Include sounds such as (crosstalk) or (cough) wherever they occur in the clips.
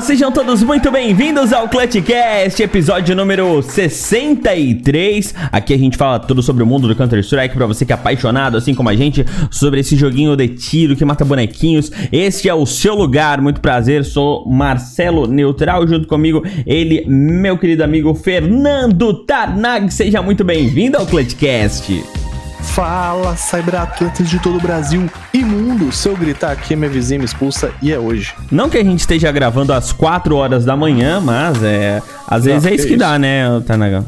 Sejam todos muito bem-vindos ao Clutchcast, episódio número 63. Aqui a gente fala tudo sobre o mundo do Counter-Strike para você que é apaixonado, assim como a gente, sobre esse joguinho de tiro que mata bonequinhos. Este é o seu lugar, muito prazer. Sou Marcelo Neutral, junto comigo ele, meu querido amigo Fernando Tarnag. Seja muito bem-vindo ao Clutchcast. Fala, cyberatletas de todo o Brasil e mundo. Se eu gritar aqui, minha vizinha me expulsa e é hoje. Não que a gente esteja gravando às 4 horas da manhã, mas é. Às vezes Não, é isso que que isso. dá, né, Tarnagão?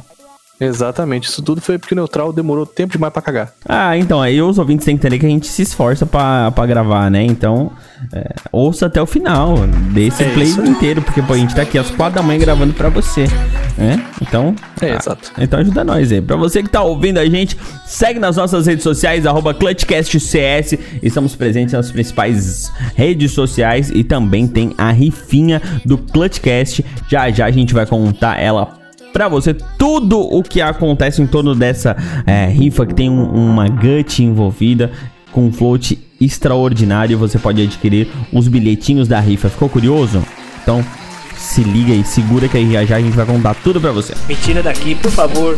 Exatamente, isso tudo foi porque o Neutral demorou tempo demais pra cagar. Ah, então, aí os ouvintes têm que entender que a gente se esforça pra, pra gravar, né? Então, é, ouça até o final desse É play isso inteiro, porque pô, a gente tá aqui às quatro da manhã gravando pra você, né? Então, É, ah, exato. então ajuda nós aí. Pra você que tá ouvindo a gente, segue nas nossas redes sociais, ClutchCastCS. Estamos presentes nas principais redes sociais e também tem a rifinha do Clutchcast. Já já a gente vai contar ela pra você tudo o que acontece em torno dessa é, rifa que tem um- uma gut envolvida com um float extraordinário. Você pode adquirir os bilhetinhos da rifa. Ficou curioso? Então se liga e segura que aí já já a gente vai contar tudo pra você. Me tira daqui, por favor.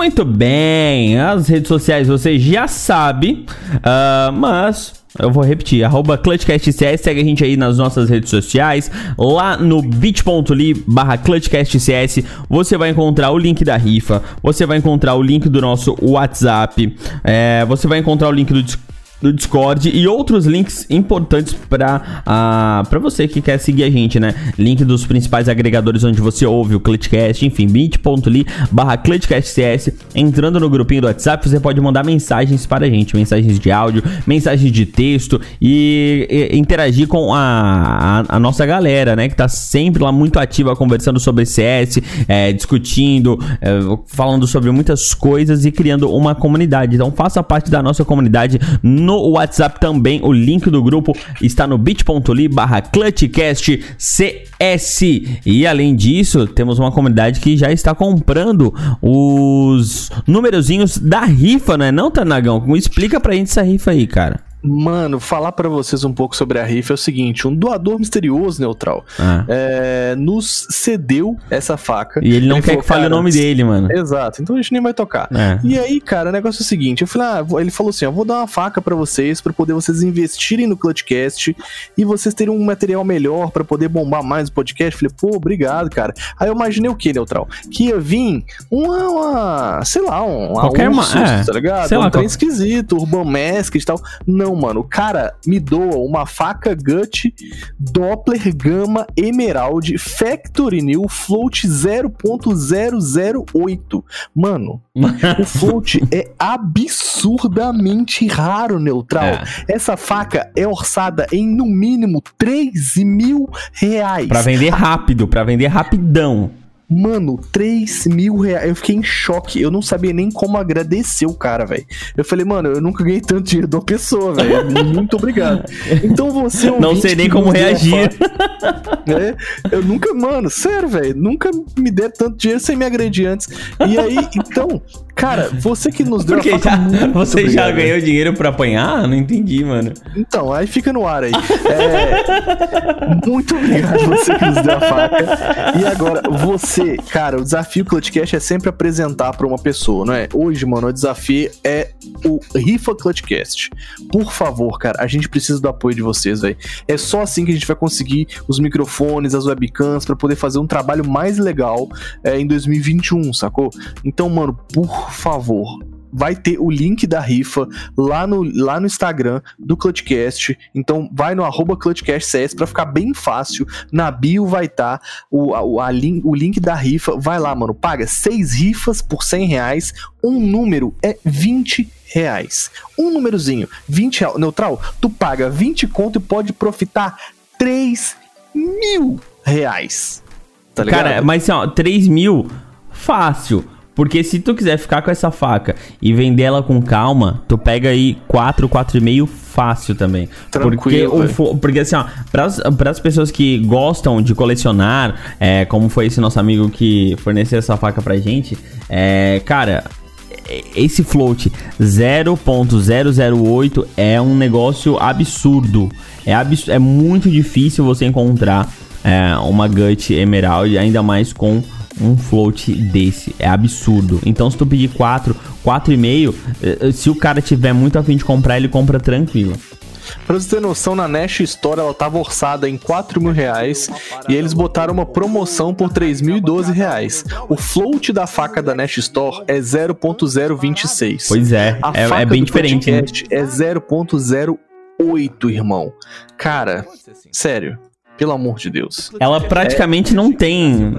Muito bem, as redes sociais você já sabe, ah, mas eu vou repetir, arroba ClutchCastCS, segue a gente aí nas nossas redes sociais, lá no bit.ly barra ClutchCastCS, você vai encontrar o link da rifa, você vai encontrar o link do nosso WhatsApp, é, você vai encontrar o link do Discord, do Discord e outros links importantes para ah, para você que quer seguir a gente, né? Link dos principais agregadores onde você ouve o Clutchcast, enfim, bit.ly barra ClutchcastCS. Entrando no grupinho do WhatsApp, você pode mandar mensagens para a gente, mensagens de áudio, mensagens de texto e, e interagir com a, a, a nossa galera, né? Que tá sempre lá muito ativa conversando sobre CS, é, discutindo, é, falando sobre muitas coisas e criando uma comunidade. Então faça parte da nossa comunidade no WhatsApp também. O link do grupo está no bit.ly barra. E além disso, temos uma comunidade que já está comprando os numerozinhos da rifa, né? Não, Tanagão? Explica pra gente essa rifa aí, cara. Mano, falar pra vocês um pouco sobre a rifa é o seguinte: um doador misterioso, Neutral, Ah. é, nos cedeu essa faca. E ele não quer falou, que fale o "Cara, nome dele, mano. Exato, então a gente nem vai tocar. É. E aí, cara, o negócio é o seguinte, eu falei, ah, ele falou assim, eu vou dar uma faca pra vocês, pra poder vocês investirem no Clutchcast e vocês terem um material melhor pra poder bombar mais o podcast. Falei, pô, obrigado, cara. Aí eu imaginei o que, Neutral? Que ia vir uma, uma sei lá, um Qualquer Ursus, ma- é, tá ligado? sei um lá, trem qual- esquisito, Urban Mask e tal. Não, mano, o cara me doa uma faca Gut Doppler Gama Emerald Factory New Float 0.008. Mano, o float é absurdamente raro, Neutral. É. Essa faca é orçada em no mínimo 3 mil reais. Pra vender rápido, pra vender rapidão. Mano, 3 mil reais. Eu fiquei em choque. Eu não sabia nem como agradecer o cara, velho. Eu falei, mano, eu nunca ganhei tanto dinheiro de uma pessoa, velho. Muito obrigado. Então você. Não ouvinte sei nem como reagir. né? Eu nunca, mano, sério, velho. Nunca me deram tanto dinheiro sem me agredir antes. E aí, então, cara, você que nos deu Porque a faca. já, (laughs) você já obrigado, ganhou dinheiro pra apanhar? Não entendi, mano. Então, aí fica no ar aí. É, muito obrigado você que nos deu a faca. E agora, você, cara, o desafio Clutchcast é sempre apresentar pra uma pessoa, não é? Hoje, mano, o desafio é o Rifa Clutchcast. Por favor, cara, a gente precisa do apoio de vocês, velho. É só assim que a gente vai conseguir os microfones, as webcams, pra poder fazer um trabalho mais legal é, em 2021, sacou? Então, mano, por favor, vai ter o link da rifa lá no, lá no Instagram do Clutchcast. Então vai no arroba ClutchcastCS pra ficar bem fácil. Na bio vai estar o, a, a link, o link da rifa. Vai lá, mano. Paga seis rifas por 100 reais. Um número é 20 reais. Um númerozinho, 20 reais. Neutral, tu paga 20 conto e pode profitar 3 mil reais. Tá ligado? Cara, mas assim, ó, 3 mil, fácil. Porque se tu quiser ficar com essa faca e vender ela com calma, tu pega aí 4, 4,5 fácil também. porque, o, porque assim, ó, para as pessoas que gostam de colecionar, é, como foi esse nosso amigo que forneceu essa faca pra gente, é, cara, esse float 0.008 é um negócio absurdo. É, abs é muito difícil você encontrar é, uma Gut Emerald, ainda mais com um float desse. É absurdo. Então, se tu pedir 4, 4,5, eh, se o cara tiver muito afim de comprar, ele compra tranquilo. Pra você ter noção, na Nash Store ela tava orçada em 4 mil reais e eles botaram uma promoção por 3.012 reais. O float da faca da Nash Store é 0.026. Pois é, é, é, bem diferente. Né? É 0.08, irmão. Cara, sério. Pelo amor de Deus. Ela praticamente é... não tem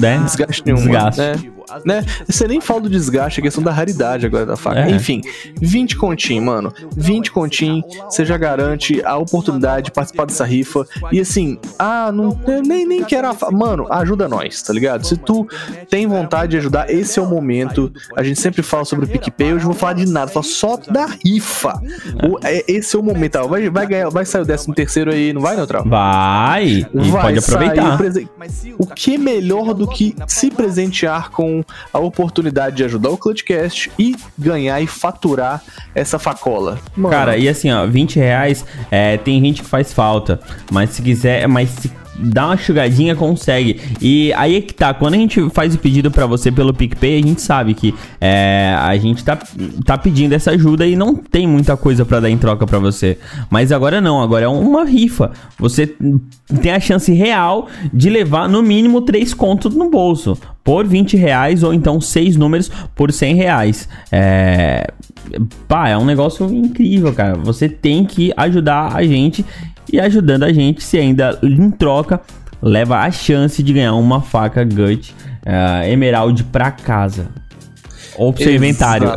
né? desgaste nenhum. Desgaste. Né? Né? Você nem fala do desgaste, é questão da raridade agora da faca. É. Enfim, 20 continho, mano. 20 continho, você já garante a oportunidade de participar dessa rifa. E assim, ah, não, nem, nem quero a faca. Mano, ajuda nós, tá ligado? Se tu tem vontade de ajudar, esse é o momento. A gente sempre fala sobre o PicPay, hoje eu vou falar de nada, falar só da rifa. O, é, esse é o momento. Ó. Vai, vai, ganhar, vai sair o 13 terceiro aí, não vai, Neutral? Vai! E vai pode aproveitar. O que é melhor do que se presentear com a oportunidade de ajudar o Clutchcast e ganhar e faturar essa facola. Mano. Cara, e assim, ó, 20 reais é, tem gente que faz falta, mas se quiser, mas se dá uma chugadinha, consegue. E aí é que tá, quando a gente faz o pedido para você pelo PicPay, a gente sabe que é, a gente tá, tá pedindo essa ajuda e não tem muita coisa para dar em troca para você. Mas agora não, agora é uma rifa. Você tem a chance real de levar no mínimo 3 contos no bolso. Por 20 reais ou então 6 números por 100 reais. É... Pá, é um negócio incrível, cara. Você tem que ajudar a gente e ajudando a gente, se ainda em troca, leva a chance de ganhar uma faca Gut uh, Emerald pra casa. Ou pro seu Exa inventário.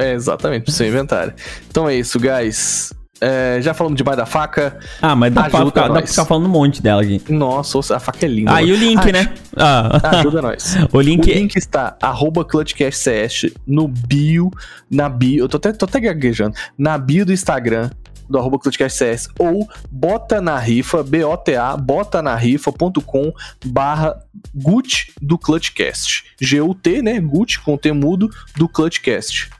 é, exatamente, pro seu inventário. Então é isso, guys. É, já falamos demais da faca. Ah, mas dá, pra ficar, dá pra ficar falando um monte dela aqui. Nossa, a faca é linda. Ah, mano. e o link, né? Ah. Ajuda nós. (laughs) o link, o link está arroba ClutchCastCS no bio, na bio, eu tô até, tô até gaguejando, na bio do Instagram do arroba CS ou bota na rifa, B-O-T-A, bota na rifa.com barra GUT do Clutchcast. G-U-T, né? GUT com T mudo do Clutchcast.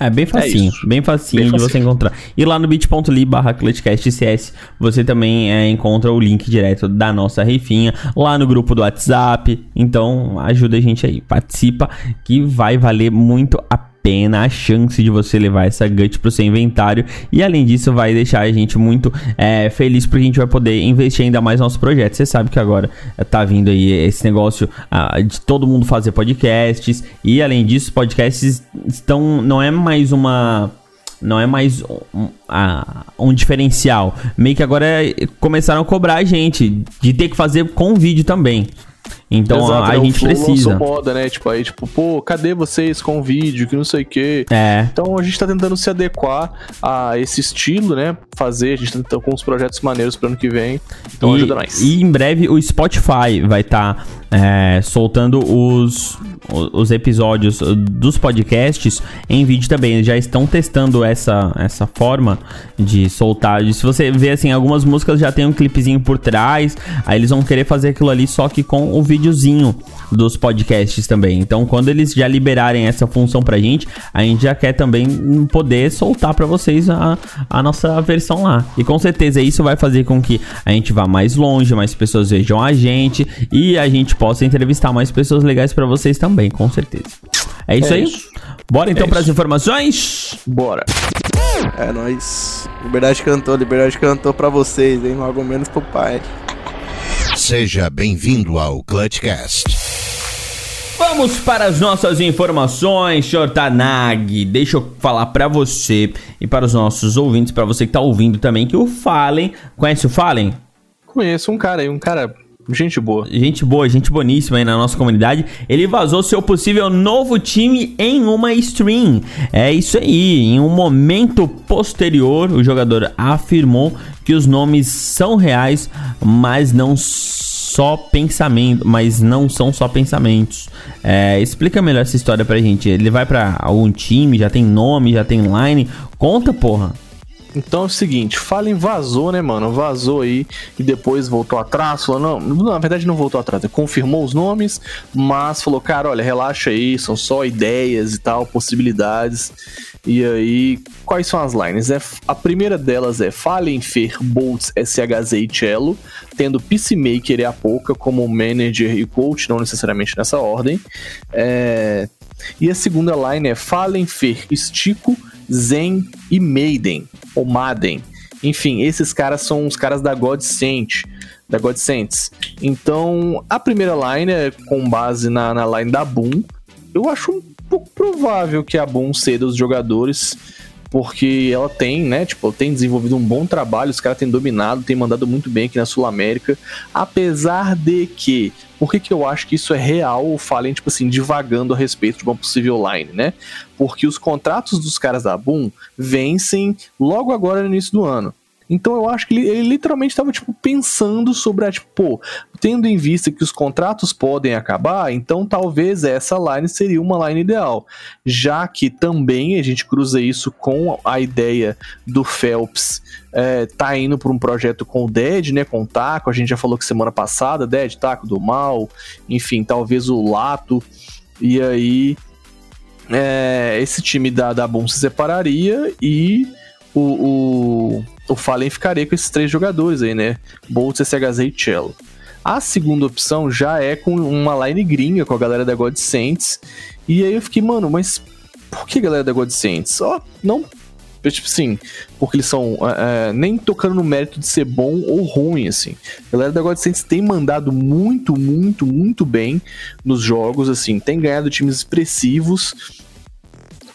É bem facinho, é bem facinho bem de facinho. você encontrar. E lá no bit.ly barra CS você também é, encontra o link direto da nossa rifinha, lá no grupo do WhatsApp. Então ajuda a gente aí, participa que vai valer muito a pena pena a chance de você levar essa gut pro seu inventário. E além disso, vai deixar a gente muito é, feliz porque a gente vai poder investir ainda mais no nosso projeto. Você sabe que agora tá vindo aí esse negócio ah, de todo mundo fazer podcasts. E além disso, podcasts estão. Não é mais uma não é mais um, um, diferencial. Meio que agora é, começaram a cobrar a gente de ter que fazer com vídeo também. Então Exato, a, né? gente precisa. moda, né? Tipo, aí, tipo, pô, cadê vocês com o vídeo, que não sei o quê. É. Então a gente tá tentando se adequar a esse estilo, né? Fazer, a gente tá tentando com uns projetos maneiros pro ano que vem. Então e, ajuda nós. E em breve o Spotify vai estar tá, é, soltando os, os episódios dos podcasts em vídeo também. Eles já estão testando essa, essa forma de soltar. Se você vê assim, algumas músicas já tem um clipezinho por trás, aí eles vão querer fazer aquilo ali só que com o videozinho dos podcasts também. Então, quando eles já liberarem essa função pra gente, a gente já quer também poder soltar para vocês a, a nossa versão lá. E com certeza isso vai fazer com que a gente vá mais longe, mais pessoas vejam a gente e a gente possa entrevistar mais pessoas legais para vocês também, com certeza. É isso é aí? Isso. Bora então é para as informações? Bora. É nóis. Liberdade cantou, liberdade cantou para vocês, hein? Logo menos pro pai. Seja bem-vindo ao Clutchcast. Vamos para as nossas informações, Shortanag. Deixa eu falar para você e para os nossos ouvintes, para você que tá ouvindo também, que o Fallen. Conhece o Fallen? Conheço um cara aí, um cara Gente boa. Gente boa, gente boníssima aí na nossa comunidade. Ele vazou seu possível novo time em uma stream. É isso aí. Em um momento posterior, o jogador afirmou que os nomes são reais, mas não só pensamento, mas não são só pensamentos. É, explica melhor essa história pra gente. Ele vai para algum time, já tem nome, já tem line. Conta, porra. Então é o seguinte, Fallen vazou, né, mano? Vazou aí e depois voltou atrás, falou, não, na verdade não voltou atrás, confirmou os nomes, mas falou, cara, olha, relaxa aí, são só ideias e tal, possibilidades. E aí, quais são as lines? É, a primeira delas é Fallen, Fer, Boltz, SHZ e Cello, tendo Peacemaker e Apoca como manager e coach, não necessariamente nessa ordem. É, e a segunda line é Fallen, Fer, Stico, Zen e Maiden, ou Maden. Enfim, esses caras são os caras da God Saint, da God Saints. Então, a primeira line é com base na, na line da Boom. Eu acho um pouco provável que a Boom ceda os jogadores, porque ela tem, né, tipo, tem desenvolvido um bom trabalho, os caras têm dominado, têm mandado muito bem aqui na Sul América, apesar de que, por que, que eu acho que isso é real, o Fallen, tipo assim, divagando a respeito de uma possível line, né? Porque os contratos dos caras da Boom vencem logo agora no início do ano. Então eu acho que ele, ele literalmente estava tipo pensando sobre a tipo, pô, tendo em vista que os contratos podem acabar, então talvez essa line seria uma line ideal, já que também a gente cruza isso com a ideia do Phelps é, tá indo para um projeto com o Dead, né, com o Taco, a gente já falou que semana passada, Dead, Taco do Mal, enfim, talvez o Lato, e aí é, esse time da, da Boom se separaria e o, o, o Fallen ficaria com esses três jogadores aí, né? Boltz, SHZ e Cello. A segunda opção já é com uma line gringa, com a galera da God Saints. E aí eu fiquei, mano, mas por que galera da God Saints? Ó, oh, não. Tipo assim, porque eles são. É, nem tocando no mérito de ser bom ou ruim, assim. A galera da God Saints tem mandado muito, muito, muito bem nos jogos, assim. Tem ganhado times expressivos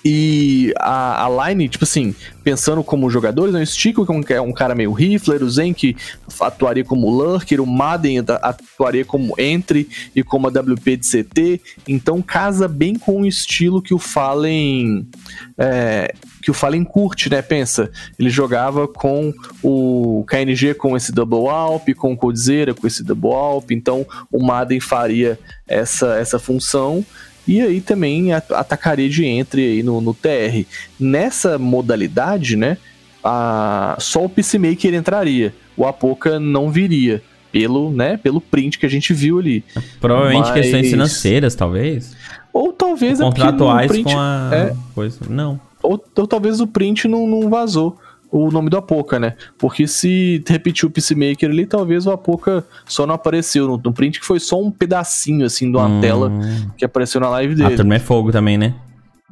e a, a line, tipo assim, pensando como jogadores, né, o Stico, que é um cara meio rifler, o Zen, que atuaria como lurker, o Madden atuaria como entry e como a WP de CT, então casa bem com o estilo que o Fallen é, que o Fallen curte, né? Pensa, ele jogava com o KNG com esse double alp, com o Codzeira com esse double alp, então o Madden faria essa, essa função e aí também atacaria de entre aí no, no TR. Nessa modalidade, né, a, só o Peacemaker entraria, o Apoca não viria, pelo, né, pelo print que a gente viu ali. Provavelmente Mas... questões financeiras, talvez. Ou talvez... Ou é contratuais print, com a é, coisa. Não. Ou, ou talvez o print não, não vazou o nome do Apoca, né? Porque se repetiu o Peacemaker ali, talvez o Apoca só não apareceu no, no print, que foi só um pedacinho, assim, de uma hum. tela que apareceu na live dele. Ah, também é fogo também, né?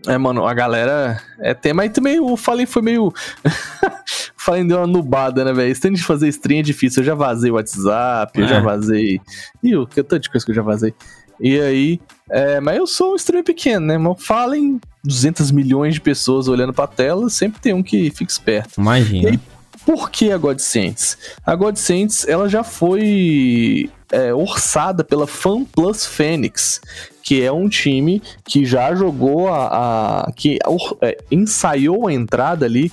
É, mano, a galera é tema e também o Fallen foi meio. o (laughs) Fallen deu uma nubada, né, velho? Esse tanto de fazer stream é difícil. Eu já vazei o WhatsApp, é. eu já é. vazei. Ih, que tanto de coisa que eu já vazei. E aí, é, mas eu sou um stream pequeno, né? Falem 200 milhões de pessoas olhando pra tela, sempre tem um que fica esperto. Imagina. E aí, por que a God Saints? A God Saints, ela já foi é, orçada pela Fan Plus Phoenix, que é um time que já jogou a. a que é, ensaiou a entrada ali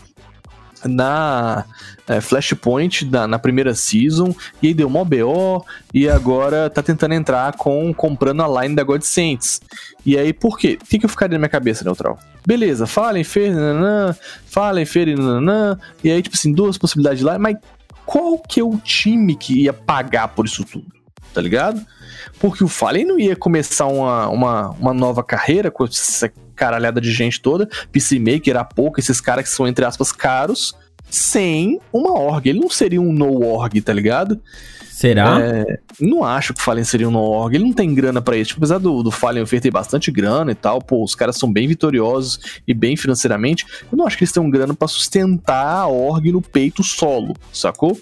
na é, Flashpoint da, na primeira season, e aí deu mó BO, e agora tá tentando entrar com comprando a line da God Saints. E aí, por quê? O que, que eu ficaria na minha cabeça, Neutral? Beleza, falem Fer, nananã, falem Fer, nananã, e aí, tipo assim, duas possibilidades lá, mas qual que é o time que ia pagar por isso tudo? Tá ligado? Porque o Fallen não ia começar uma, uma, uma nova carreira com essa caralhada de gente toda, Peacemaker, a pouco, esses caras que são, entre aspas, caros, sem uma org. Ele não seria um no-org, tá ligado? Será? É, não acho que o Fallen seria um no-org. Ele não tem grana para isso. Tipo, apesar do, do Fallen oferecer bastante grana e tal, pô, os caras são bem vitoriosos e bem financeiramente. Eu não acho que eles tenham grana para sustentar a org no peito solo, sacou?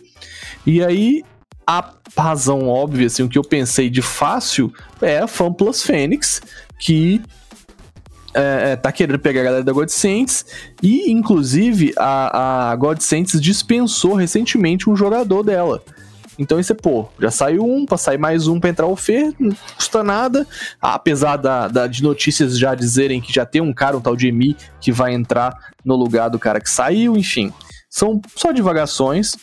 E aí, a razão óbvia, assim, o que eu pensei de fácil é a Fan Plus Fênix, que é, é, tá querendo pegar a galera da God Saints e, inclusive, a, a God Saints dispensou recentemente um jogador dela. Então isso é, pô, já saiu um, pra sair mais um pra entrar o Fer, não custa nada. Apesar da, da, de notícias já dizerem que já tem um cara, um tal de Emi, que vai entrar no lugar do cara que saiu, enfim. São só divagações.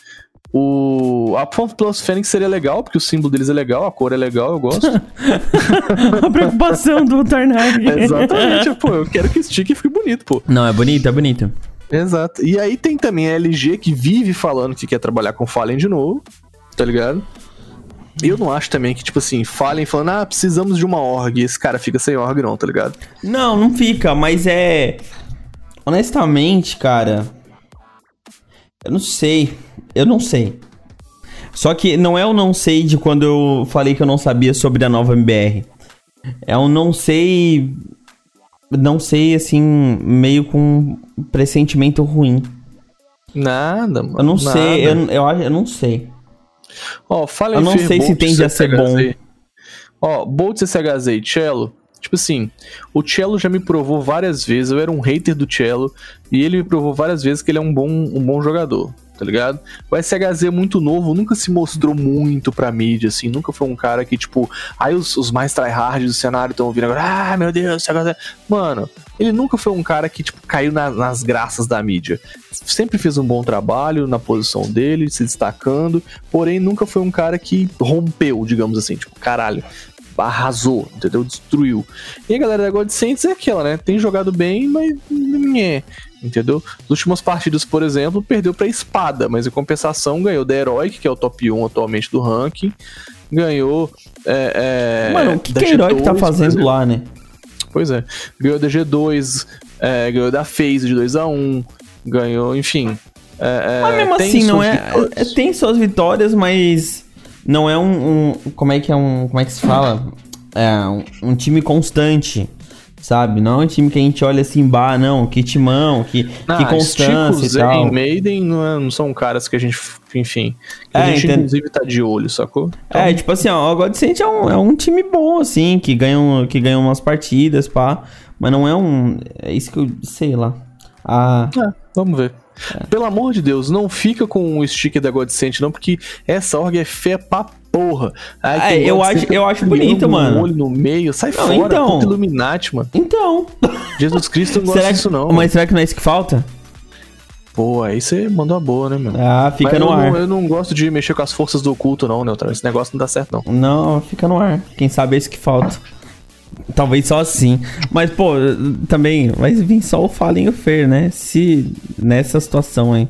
O a Pomp Plus Fênix seria legal, porque o símbolo deles é legal, a cor é legal, eu gosto. (laughs) a preocupação do Tarnag. (laughs) Exatamente, pô, eu quero que esse sticker fique bonito, pô. Não, é bonito, é bonito. Exato. E aí tem também a LG que vive falando que quer trabalhar com Fallen de novo, tá ligado? Eu não acho também que, tipo assim, Fallen falando, ah, precisamos de uma org, e esse cara fica sem org não, tá ligado? Não, não fica, mas é... Honestamente, cara... Eu não sei. Eu não sei. Só que não é o não sei de quando eu falei que eu não sabia sobre a nova MBR. É um não sei. Não sei, assim, meio com pressentimento ruim. Nada, mano. Eu não nada. sei, eu, eu, eu não sei. Ó, fala Eu não sei se tende a ser bom. Ó, Bolt CCHZ e Cello. Tipo assim, o Cello já me provou várias vezes, eu era um hater do Cello, e ele me provou várias vezes que ele é um bom, um bom jogador, tá ligado? O SHZ é muito novo, nunca se mostrou muito pra mídia, assim, nunca foi um cara que, tipo, aí os, os mais tryhards do cenário estão ouvindo agora, ah, meu Deus, SHZ. Mano, ele nunca foi um cara que, tipo, caiu na- nas graças da mídia. Sempre fez um bom trabalho na posição dele, se destacando, porém nunca foi um cara que rompeu, digamos assim, tipo, caralho, arrasou, entendeu? Destruiu. E a galera da God Saints é aquela, né? Tem jogado bem, mas é, entendeu? Nas últimas partidas, por exemplo, perdeu pra Espada, mas em compensação ganhou da Heroic, que é o top 1 atualmente do ranking, ganhou. É, é, Mano, o que, que a Heroic tá G2, por fazendo lá, né? Pois é. Ganhou da G2, é, ganhou da FaZe de 2x1, ganhou, enfim. é, é, Mas mesmo tem assim, não é, vitórias. é- Tem suas vitórias, mas não é um, um- Como é que é um. Como é que se fala? É um, um time constante. Sabe? Não é um time que a gente olha assim, bah, não, que timão, que, que Ah, constância e Zen, tal. Maiden não, é- não são caras que a gente, enfim, que É, a gente entendo. inclusive tá de olho, sacou? Então, É, tipo assim, ó, o Godsend é um, é um time bom, assim, que ganha, um- que ganha umas partidas, pá. Mas não é um. É isso que eu. Sei lá. Ah. É, vamos ver. Pelo amor de Deus, não fica com o sticker da Godsend, não, porque essa org é feia pra porra. Aí É, eu acho- eu acho bonito, um mano. olho no meio, sai Não, fora, então. puta Illuminati, mano. Então. Jesus Cristo não (laughs) gosta será que, disso, não. mas será que não é isso que falta? Pô, aí você mandou a boa, né, mano? Ah, fica Mas no eu, ar. Não, eu não gosto de mexer com as forças do oculto, não, Neutral. Esse negócio não dá certo, não. Não, fica no ar. Quem sabe é isso que falta. Talvez só assim. Mas, pô, também vai vir só o Fallen e o Fer, né? Se nessa situação aí.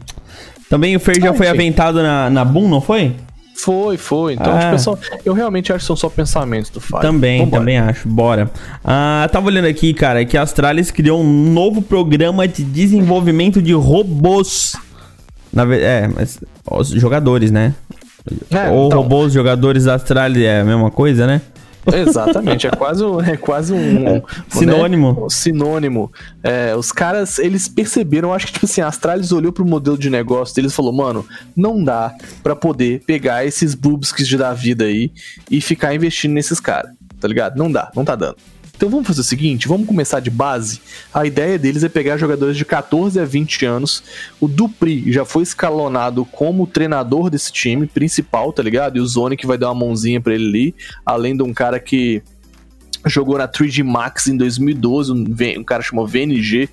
Também o Fer já Ah, foi enfim. aventado na, na Boom, não foi? Foi, foi. Então, Ah. tipo, só- eu realmente acho que são só pensamentos do Fábio. Também, Vambora. também acho. Bora. Ah, tava olhando aqui, cara, que a Astralis criou um novo programa de desenvolvimento de robôs. Na é, mas os jogadores, né? É, Ou então, robôs, jogadores da Astralis é a mesma coisa, né? Exatamente, é quase um, é quase um, um, Sinônimo. né, um sinônimo. É, os caras, eles perceberam, acho que tipo assim, a Astralis olhou pro modelo de negócio deles e falou, mano, não dá pra poder pegar esses boobs de da vida aí e ficar investindo nesses caras, tá ligado? Não dá, não tá dando. Então vamos fazer o seguinte, vamos começar de base. A ideia deles é pegar jogadores de 14 a 20 anos. O Dupri já foi escalonado como treinador desse time principal, tá ligado? E o Zone que vai dar uma mãozinha pra ele ali, além de um cara que jogou na 3G Max em 2012, um, um cara chamado VNG,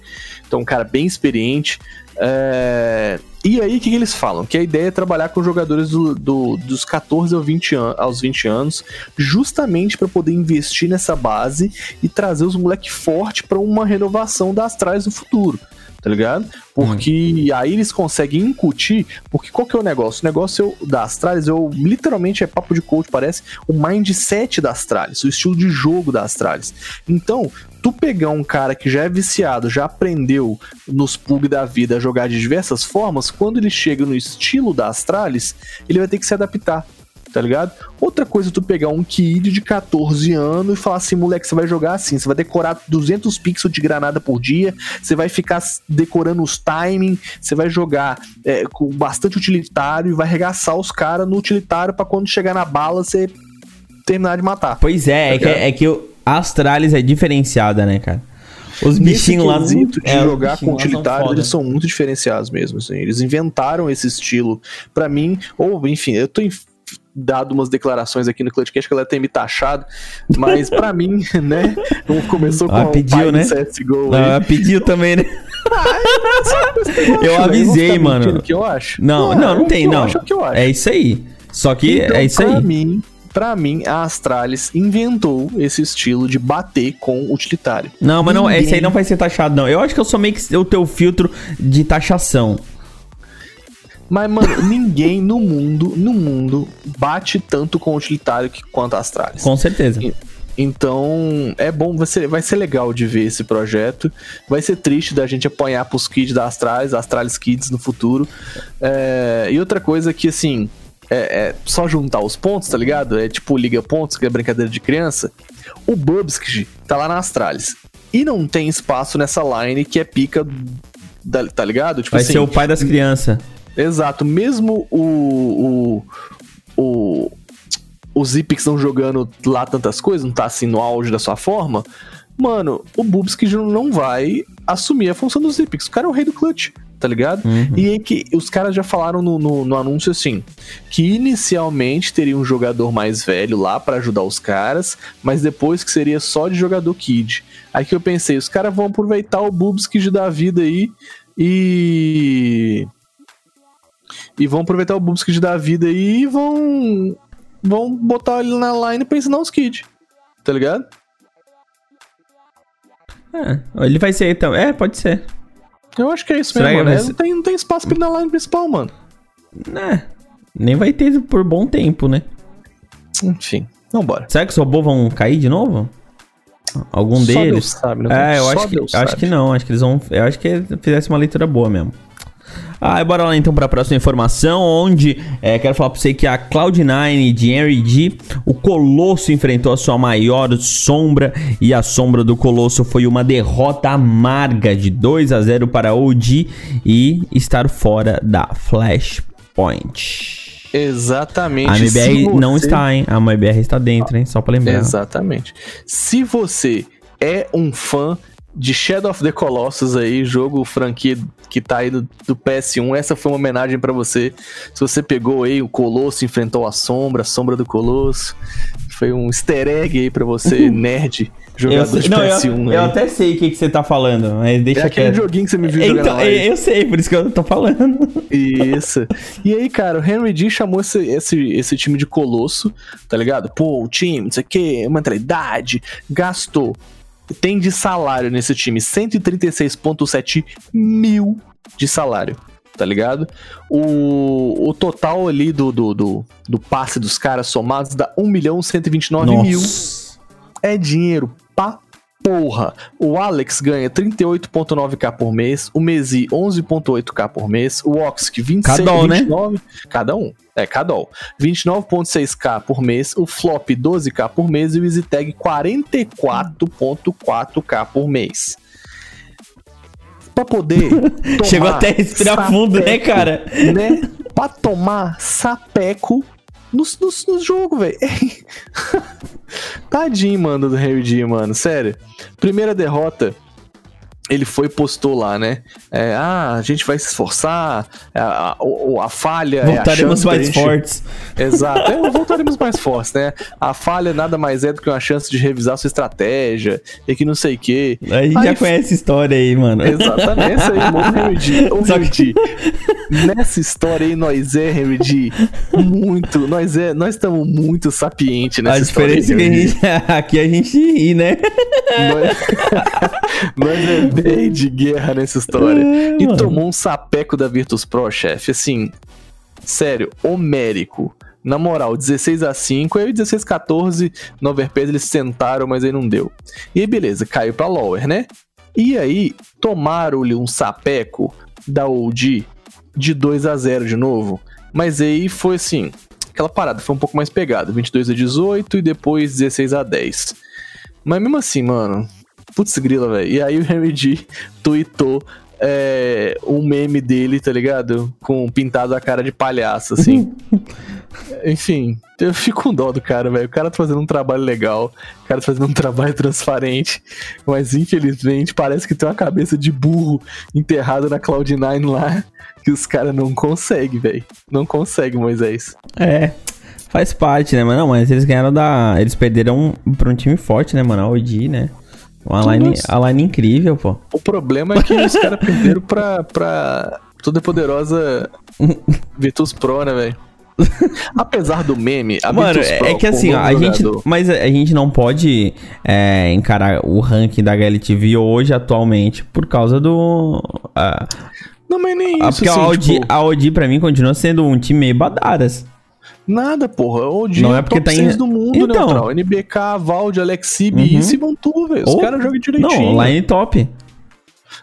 então um cara bem experiente. É, E aí, o que, que eles falam? Que a ideia é trabalhar com jogadores do- do- dos 14 ao 20 an- aos 20 anos, justamente para poder investir nessa base e trazer os moleques fortes para uma renovação das trás no futuro. Tá ligado? Porque aí eles conseguem incutir. Porque qual que é o negócio? O negócio é o- da Astralis, eu, literalmente é papo de coach, parece o mindset da Astralis, o estilo de jogo da Astralis. Então, tu pegar um cara que já é viciado, já aprendeu nos pug da vida a jogar de diversas formas, quando ele chega no estilo da Astralis, ele vai ter que se adaptar. Tá ligado? Outra coisa é tu pegar um kid de 14 anos e falar assim, moleque, você vai jogar assim, você vai decorar 200 pixels de granada por dia, você vai ficar decorando os timing, você vai jogar é, com bastante utilitário e vai arregaçar os caras no utilitário pra quando chegar na bala você terminar de matar. Pois é, é que, é que a Astralis é diferenciada, né, cara? Os bichinhos lá. quesito de é, jogar com utilitário, eles são muito diferenciados mesmo. assim. Eles inventaram esse estilo pra mim, ou enfim, eu tô dado umas declarações aqui no Clutchcast que ela tem me taxado, mas pra mim, (laughs) né, começou com Ah, o pediu, pai do né? CSGO Não, ela pediu também, né? (laughs) Eu avisei, mano. O que eu acho? Não, não, não é o tem, eu não. é eu. É isso aí. Só que Então, é isso pra aí. Mim, pra mim, a Astralis inventou esse estilo de bater com utilitário. Não, mas não, esse aí Ninguém- não vai ser taxado, não. Eu acho que eu sou meio que o teu filtro de taxação. Mas, mano, (laughs) ninguém no mundo, no mundo, bate tanto com utilitário que quanto a Astralis. Com certeza. Então, é bom, vai ser, vai ser legal de ver esse projeto. Vai ser triste da gente apanhar pros kids da Astralis, Astralis Kids no futuro. É, e outra coisa que, assim, é, é só juntar os pontos, tá ligado? É tipo liga pontos, que é brincadeira de criança. O Bubsky tá lá na Astralis. E não tem espaço nessa line que é pica, da- tá ligado? Tipo Vai assim, ser o pai das crianças. Exato, mesmo o. o, o os Ipix não jogando lá tantas coisas, não tá assim no auge da sua forma. Mano, o Bubsky não vai assumir a função dos Ipix. O cara é o rei do clutch, tá ligado? E aí que os caras já falaram no, no, no anúncio assim: que inicialmente teria um jogador mais velho lá pra ajudar os caras, mas depois que seria só de jogador kid. Aí que eu pensei, os caras vão aproveitar o Bubsky da vida aí e e vão aproveitar o Bubsky da vida aí e vão. Vão botar ele na line pra ensinar os kids. Tá ligado? É, ele vai ser então. É, pode ser. Eu acho que é isso Será mesmo, que mano. vai É, ser- Não, tem, não tem espaço pra ele na line principal, mano. É. Nem vai ter por bom tempo, né? Enfim, vambora. Será que os robôs vão cair de novo? Algum Só Deus deles? sabe, né? É, eu Só acho que, Deus acho sabe. que não. Acho que eles vão. Eu acho que fizesse uma leitura boa mesmo. Ah, bora lá então para a próxima informação, onde é, quero falar pra você que a Cloud9 de Henry G, o Colosso enfrentou a sua maior sombra e a sombra do Colosso foi uma derrota amarga de 2 a 0 para a OG e estar fora da Flashpoint. Exatamente. A MBR não você- está, hein? A MBR está dentro, hein? Só pra lembrar. Exatamente. Se você é um fã de Shadow of the Colossus aí, jogo franquia que tá aí do, do PS1, essa foi uma homenagem pra você. Se você pegou aí o Colosso, enfrentou a sombra, a sombra do Colosso, foi um easter egg aí pra você, (laughs) nerd, Eu jogador sei- de não, eu, PS1 eu aí. até sei o que, que você tá falando, mas deixa É aquele quieto. joguinho que você me viu jogando Então, na live. eu sei, por isso que eu tô falando. Isso. E aí, cara, o Henry D chamou esse, esse, esse time de colosso, tá ligado? Pô, o time, não sei o quê, mentalidade, gastou. Tem de salário nesse time 136,7 mil de salário, tá ligado? O, o total ali do, do, do, do passe dos caras somados dá 1 milhão 129 mil. Nossa. É dinheiro pra porra. O Alex ganha 38.9k por mês, o Mezi 11.8k por mês, o Oxic 26 Cadol, né? 29, cada um. É, Cadol. 29.6k por mês, o Flop 12k por mês e o EasyTag 44.4k por mês. Pra poder (laughs) Chegou até a respirar fundo, né, sapeco, cara? Né? Pra tomar sapeco nos, nos, nos jogos, (laughs) velho. Tadinho, mano, do Harry D, mano. Sério. Primeira derrota. Ele foi postou lá, né? É, ah, a gente vai se esforçar. A, a, a falha. Voltaremos é a mais gente- fortes. Exato. É, (laughs) voltaremos mais fortes, né? A falha nada mais é do que uma chance de revisar sua estratégia e que não sei o quê. A gente Aí já conhece a história aí, mano. Exatamente, essa aí, mano. Ô, Henry que- Nessa história aí, nós é, D, muito, nós é, nós estamos muito sapientes nessa A história diferença é aí, que a gente, (laughs) aqui a gente ri, né? Nós, (laughs) nós é bem de guerra nessa história. É, E mano. tomou um sapeco da Virtus Pro, chefe, assim, sério, homérico. Na moral, 16 a 5 aí 16 a 14 no overpass eles sentaram, mas aí não deu. E aí, beleza, caiu pra lower, né? E aí, tomaram-lhe um sapeco da OG de 2 a 0 de novo. Mas aí foi assim, aquela parada foi um pouco mais pegada, 22 a 18 e depois 16 a 10. Mas mesmo assim, mano, putz grila, velho. E aí o (laughs) Henry G tweetou é, um meme dele, tá ligado? Com pintado a cara de palhaço, assim. (laughs) Enfim, eu fico com dó do cara, velho. O cara tá fazendo um trabalho legal, o cara tá fazendo um trabalho transparente, mas infelizmente parece que tem uma cabeça de burro enterrada na Cloud9 lá, que os caras não conseguem, velho. Não conseguem, Moisés. É. Faz parte, né, mano? Não, mas eles ganharam da. Eles perderam pra um time forte, né, mano? A OG, né? Uma line, a line incrível, pô. O problema é que os (laughs) caras perderam pra, pra toda poderosa (laughs) Virtus Pro, né, velho? Apesar do meme, a Mano, Virtus Pro, é que assim, a gente. jogador- Mas a gente não pode é, encarar o ranking da HLTV hoje, atualmente, por causa do. Não, mas nem ah, isso, porque a, assim, Audi, tipo, a Audi, pra mim, continua sendo um time meio badaras. Nada, porra. O Não é porque top tá em- 6 do mundo, Então. neutral. NBK, Valde, Alexib, Uhum. e vão tu, velho. Os caras jogam direitinho. Não, line top.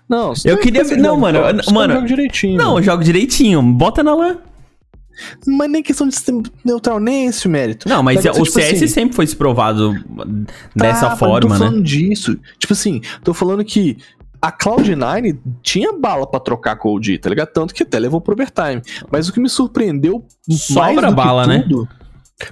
Não, Eu queria fazem ver- não, jogo mano, top, eu- mano, jogam direitinho. Não, eu jogo direitinho. Bota na LAN. Mas nem questão de neutral, nem esse o mérito. Não, mas o tipo CS assim, sempre foi se provado dessa Tá, forma, tô né? falando disso. Tipo assim, tô falando que a Cloud9 tinha bala pra trocar com o OG, tá ligado? Tanto que até levou pro overtime. Mas o que me surpreendeu Sobra mais do bala, que né? tudo...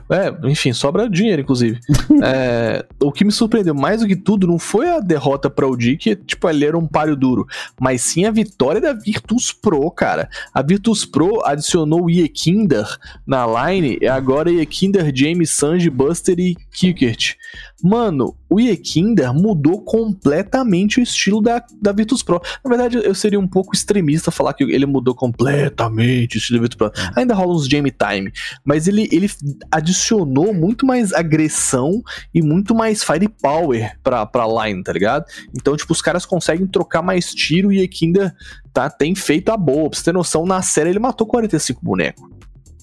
É, enfim, sobra dinheiro, inclusive. (laughs) É, o que me surpreendeu mais do que tudo não foi a derrota pra OG, que, tipo, ele era um páreo duro, mas sim a vitória da Virtus Pro, cara. A Virtus Pro adicionou o Yekinder na line, e agora Yekinder, James, Sanji, Buster e Kickert. Mano, o Yekinder mudou completamente o estilo da, da Virtus Pro. Na verdade, eu seria um pouco extremista falar que ele mudou completamente o estilo da Virtus Pro. Ainda rola uns Jamie Time, mas ele, ele adicionou muito mais agressão e muito mais firepower pra, pra line, tá ligado? Então, tipo, os caras conseguem trocar mais tiro e o Yekinder tá, tem feito a boa. Pra você ter noção, na série ele matou 45 bonecos.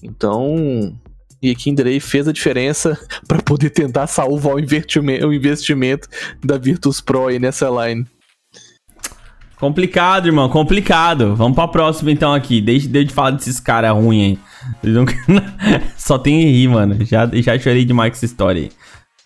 Então, e Kinder aí fez a diferença (laughs) pra poder tentar salvar o investimento, o investimento da Virtus Pro aí nessa line. Complicado, irmão, complicado. Vamos pra próxima então aqui. Deixa, deixa de falar desses caras ruins aí. (laughs) Só tem rir, mano. Já, já chorei demais com essa história aí.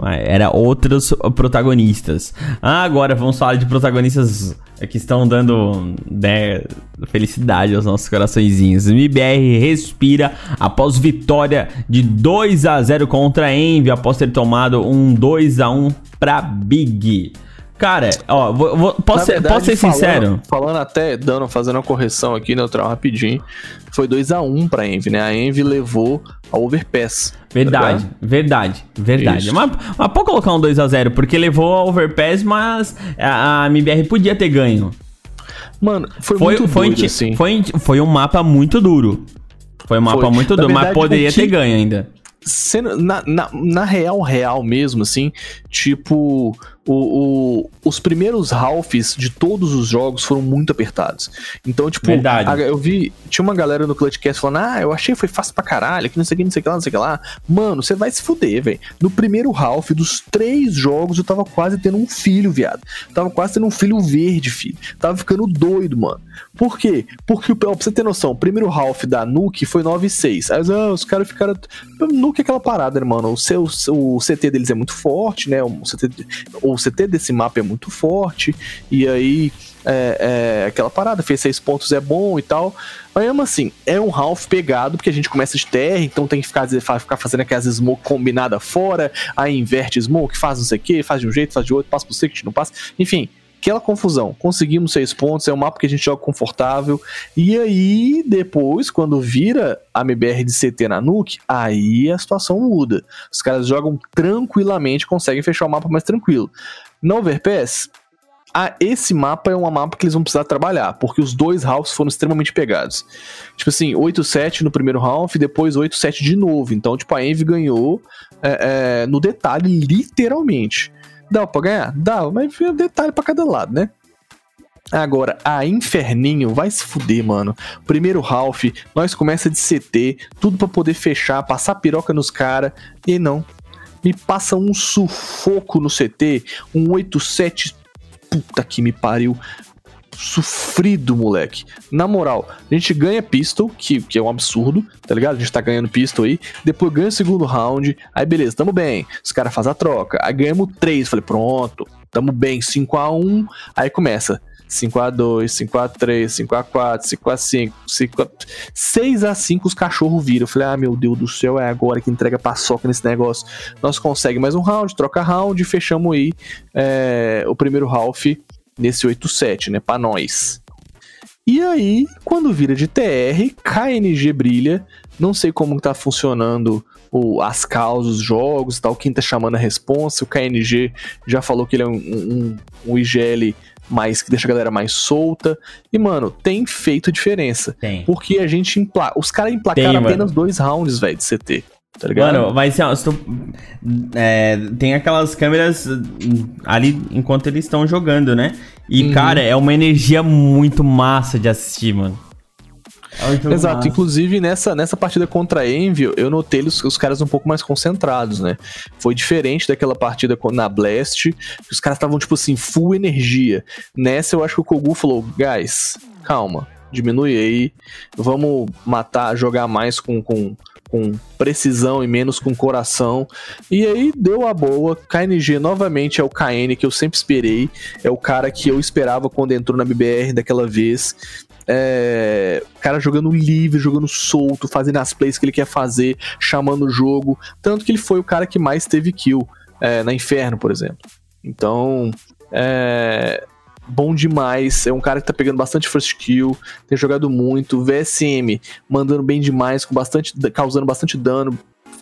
Era outros protagonistas. Ah, agora vamos falar de protagonistas que estão dando né, felicidade aos nossos coraçõezinhos. MBR respira após vitória de 2 a 0 contra Envy, após ter tomado um 2 a 1 pra Big. Cara, ó, vou- vou- posso, Na ser, verdade, posso ser falando- sincero? Falando até, dando, fazendo uma correção aqui, neutral, rapidinho. Foi 2x1 pra Envy, né? A Envy levou a Overpass. Verdade, Tá verdade, verdade. Isso. Mas, mas pode colocar um 2x0, porque levou a overpass, mas a, a MBR podia ter ganho. Mano, foi, Foi, muito foi, doido, assim. foi, foi um mapa muito duro. Foi um mapa Foi. muito duro, mas verdade, poderia o que- ter ganho ainda. Sendo, na, na, na real, real mesmo, assim, tipo, o, o- os primeiros halves de todos os jogos foram muito apertados. Então, tipo, a- eu vi, tinha uma galera no Clutchcast falando, ah, eu achei que foi fácil pra caralho, que não sei o que, não sei o que lá, não sei o que lá. Mano, você vai se fuder, velho. No primeiro half dos três jogos, eu tava quase tendo um filho, viado. Tava quase tendo um filho verde, filho. Tava ficando doido, mano. Por quê? Porque, ó, pra você ter noção, o primeiro half da Nuke foi 9-6. Aí ah, os caras ficaram. Nuke é aquela parada, né, mano. O, seu, o CT deles é muito forte, né? O CT, o CT desse mapa é muito forte. E aí, é, é aquela parada, fez 6 pontos é bom e tal. Mas mesmo assim, é um half pegado, porque a gente começa de terra, então tem que ficar, ficar fazendo aquelas smoke combinada fora, aí inverte smoke, faz não sei o que, faz de um jeito, faz de outro, passa pro secret, não passa. Enfim, aquela confusão. Conseguimos seis pontos, é um mapa que a gente joga confortável. E aí, depois, quando vira a MBR de CT na Nuke, aí a situação muda. Os caras jogam tranquilamente, conseguem fechar o mapa mais tranquilo. No Overpass, ah, esse mapa é um mapa que eles vão precisar trabalhar, porque os dois halves foram extremamente pegados. Tipo assim, 8-7 no primeiro half, depois 8-7 de novo. Então, tipo, a Envy ganhou é, é, no detalhe, literalmente. Dá pra ganhar? Dá, mas é detalhe pra cada lado, né? Agora, a Inferninho vai se fuder, mano. Primeiro half, nós começa de CT, tudo pra poder fechar, passar piroca nos caras, e não. Me passa um sufoco no CT, um 8-7 puta que me pariu. Sofrido, moleque. Na moral, a gente ganha pistol, que, que é um absurdo, tá ligado? A gente tá ganhando pistol aí. Depois ganha o segundo round. Aí beleza, tamo bem. Os caras fazem a troca. Aí ganhamos três. Falei, pronto, tamo bem. 5x1. Aí começa. 5x2, 5x3, 5x4, 5x5, 5x... 6x5 os cachorros viram. Eu falei, ah, meu Deus do céu, é agora que entrega paçoca nesse negócio. Nós conseguimos mais um round, troca round e fechamos aí é, o primeiro half nesse 8-7, né? Pra nós. E aí, quando vira de TR, KNG brilha. Não sei como tá funcionando o, as causas, os jogos e tal, quem tá chamando a responsa. O KNG já falou que ele é um, um, um IGL mais que deixa a galera mais solta. E, mano, tem feito diferença. Tem. Porque a gente. Empla... Os caras emplacaram Tem, apenas dois rounds, velho, de CT. Tá ligado? Mano, mas assim, ó, se tu- é, tem aquelas câmeras hum, ali enquanto eles estão jogando, né? E, Uhum. cara, é uma energia muito massa de assistir, mano. É Exato, massa. inclusive nessa, nessa partida contra a Envy, eu notei os, os caras um pouco mais concentrados, né? Foi diferente daquela partida com- na Blast, que os caras estavam, tipo assim, full energia. Nessa, eu acho que o Kogu falou: guys, calma, diminui aí, vamos matar, jogar mais com, com, com precisão e menos com coração. E aí deu a boa. KNG novamente é o KN que eu sempre esperei, é o cara que eu esperava quando entrou na BBR daquela vez. É, cara jogando livre, jogando solto, fazendo as plays que ele quer fazer, chamando o jogo. Tanto que ele foi o cara que mais teve kill é, na Inferno, por exemplo. Então, é bom demais. É um cara que tá pegando bastante first kill, tem jogado muito. VSM mandando bem demais, com bastante, causando bastante dano,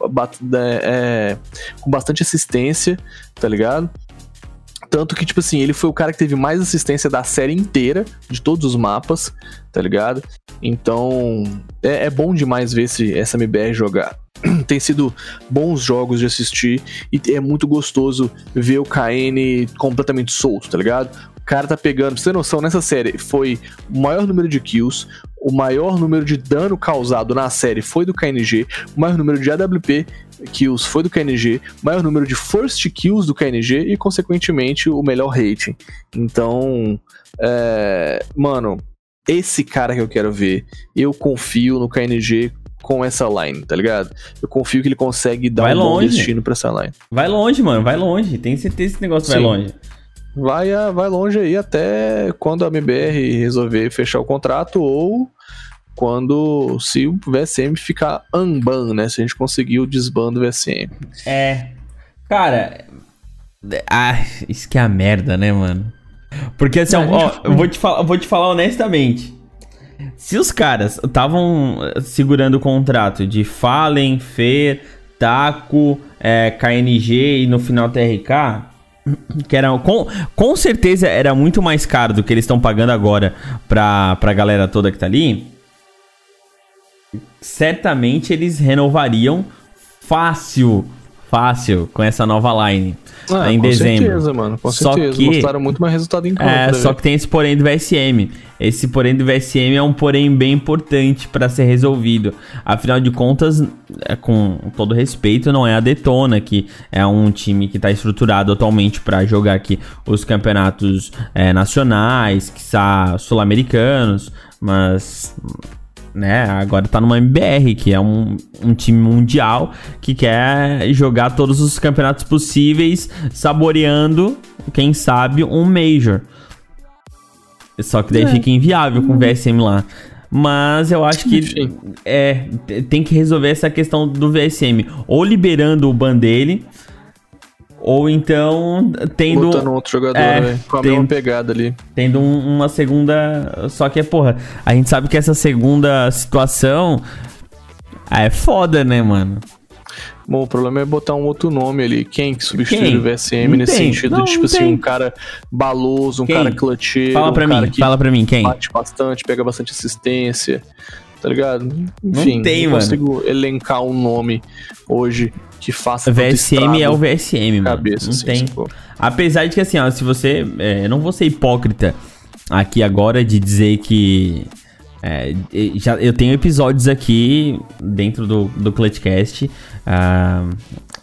bat- é, com bastante assistência, tá ligado? Tanto que, tipo assim, ele foi o cara que teve mais assistência da série inteira, de todos os mapas, tá ligado? Então, é, é bom demais ver esse, essa MBR jogar. (clears throat) Tem sido bons jogos de assistir e é muito gostoso ver o KN completamente solto, tá ligado? O cara tá pegando, pra você ter noção, nessa série foi o maior número de kills, o maior número de dano causado na série foi do KNG, o maior número de AWP kills foi do KNG, o maior número de first kills do KNG e, consequentemente, o melhor rating. Então, é, mano, esse cara que eu quero ver, eu confio no KNG com essa line, tá ligado? Eu confio que ele consegue dar Vai um bom longe. destino pra essa line. Vai longe, mano, vai longe. Tem certeza que esse negócio vai Sim. longe. Vai, a- vai longe aí até quando a MBR resolver fechar o contrato ou quando se o VSM ficar unban, né? Se a gente conseguir o desban do VSM. É. Cara. Ah, isso que é a merda, né, mano? Porque assim, Não, ó, gente- eu vou te, falar, vou te falar honestamente. Se os caras estavam segurando o contrato de Fallen, Fer, Taco, é, KNG e no final TRK, que era com, com certeza era muito mais caro do que eles estão pagando agora pra, pra galera toda que tá ali. Certamente eles renovariam fácil, fácil com essa nova line Ah, em com dezembro. certeza, mano. Com Só certeza. que- Mostraram muito mais resultado em campo. É, né, só velho? que tem esse porém do VSM. Esse porém do VSM é um porém bem importante pra ser resolvido. Afinal de contas, é, com todo respeito, não é a Detona, que é um time que tá estruturado atualmente pra jogar aqui os campeonatos é, nacionais, que sul-americanos, mas né? Agora tá numa MBR, que é um, um time mundial que quer jogar todos os campeonatos possíveis, saboreando, quem sabe, um Major. Só que daí fica inviável com o VSM lá. Mas eu acho que é, tem que resolver essa questão do VSM. Ou liberando o ban dele, ou então tendo. Botando outro jogador, É, velho, com a tem- mesma pegada ali. Tendo um- uma segunda. Só que, porra, a gente sabe que essa segunda situação é foda, né, mano? Bom, o problema é botar um outro nome ali. Quem que substitui Quem? o VSM Não nesse tem. sentido Não, de, tipo não assim, tem. um cara baloso, um Quem? cara clutcheiro, Fala pra um mim, fala pra mim, quem? bate bastante, pega bastante assistência, tá ligado? Enfim, tem, não consigo elencar um nome hoje que faça VSM é o VSM, mano. cabeça, não assim, tem. sacou? Apesar de que, assim, ó, se você. é, eu não vou ser hipócrita aqui agora de dizer que. é, já, eu tenho episódios aqui dentro do, do Clutchcast ah,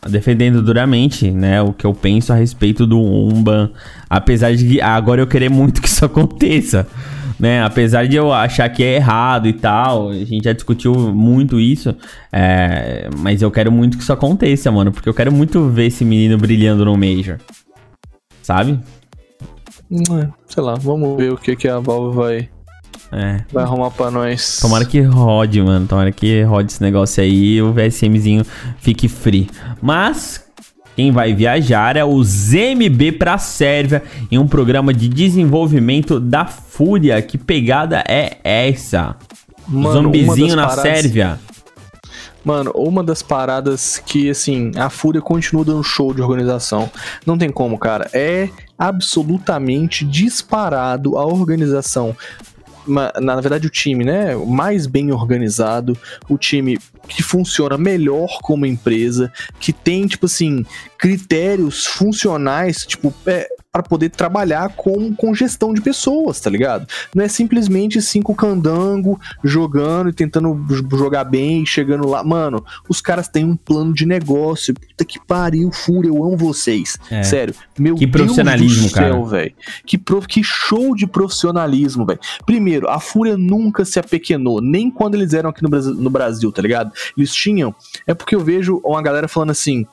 defendendo duramente né, o que eu penso a respeito do Umban. Apesar de que agora eu querer muito que isso (laughs) aconteça. Né? Apesar de eu achar que é errado e tal, a gente já discutiu muito isso. é, mas eu quero muito que isso aconteça, mano. Porque eu quero muito ver esse menino brilhando no Major. Sabe? Hum, é, sei lá, vamos ver o que, que a Valve vai, É. vai arrumar pra nós. Tomara que rode, mano. Tomara que rode esse negócio aí e o VSMzinho fique free. Mas. Quem vai viajar é o ZMB pra Sérvia em um programa de desenvolvimento da Fúria. Que pegada é essa? Mano, Zombizinho na paradas- Sérvia. Mano, uma das paradas que, assim, a Fúria continua dando show de organização. Não tem como, cara. É absolutamente disparado a organização. Na verdade, o time, né? Mais bem organizado, o time que funciona melhor como empresa, que tem, tipo assim, critérios funcionais, tipo, é, para poder trabalhar com, com gestão de pessoas, tá ligado? Não é simplesmente cinco candango jogando e tentando jogar bem e chegando lá. Mano, os caras têm um plano de negócio. Puta que pariu, Fúria, eu amo vocês. É. Sério. Meu Que Deus profissionalismo, do céu, velho. Que, prof... que show de profissionalismo, velho. Primeiro, a Fúria nunca se apequenou, nem quando eles eram aqui no Brasil, no Brasil, tá ligado? Eles tinham. É porque eu vejo uma galera falando assim.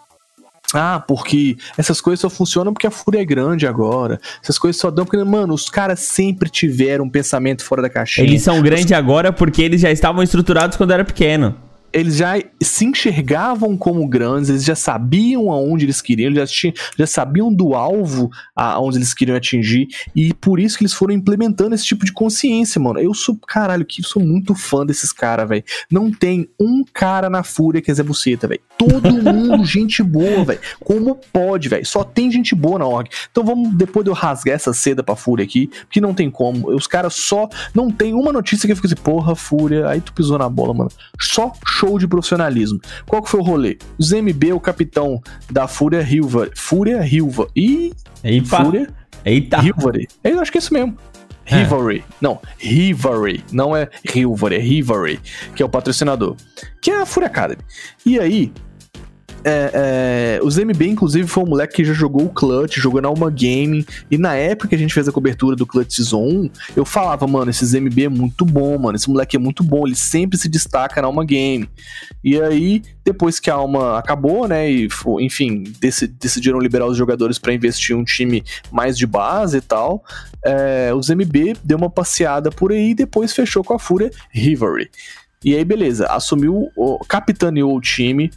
Ah, porque essas coisas só funcionam porque a Fúria é grande agora. Essas coisas só dão porque, mano, os caras sempre tiveram um pensamento fora da caixinha. Eles são grandes agora porque eles já estavam estruturados quando era pequeno. Eles já se enxergavam como grandes, eles já sabiam aonde eles queriam, eles já, tinham, já sabiam do alvo aonde eles queriam atingir, e por isso que eles foram implementando esse tipo de consciência, mano. Eu sou, caralho, que sou muito fã desses caras, velho. Não tem um cara na Fúria que é Zé Buceta, velho. Todo (laughs) mundo gente boa, velho. Como pode, velho? Só tem gente boa na org. Então vamos, depois de eu rasgar essa seda pra Fúria aqui, porque não tem como. Os caras só. Não tem uma notícia que eu fico assim, porra, Fúria, aí tu pisou na bola, mano. Só show de profissionalismo. Qual que foi o rolê? O ZMB, o capitão da Fúria Hilva. Fúria Hilva. E. Eita. Fúria Eita. Rivalry. Eu acho que é isso mesmo. É. Rivalry. Não, Rivalry. Não é Rivalry, é Rivalry, que é o patrocinador. Que é a Fúria Academy. E aí, é, é, o ZMB, inclusive, foi um moleque que já jogou o Clutch, jogou na Alma Gaming. E na época que a gente fez a cobertura do Clutch Season 1, eu falava, mano, esse ZMB é muito bom, mano. Esse moleque é muito bom, ele sempre se destaca na Alma Gaming. E aí, depois que a Alma acabou, né, e enfim, deci- decidiram liberar os jogadores para investir em um time mais de base e tal, é, o ZMB deu uma passeada por aí e depois fechou com a Fúria Rivalry. E aí, beleza, assumiu, capitaneou o time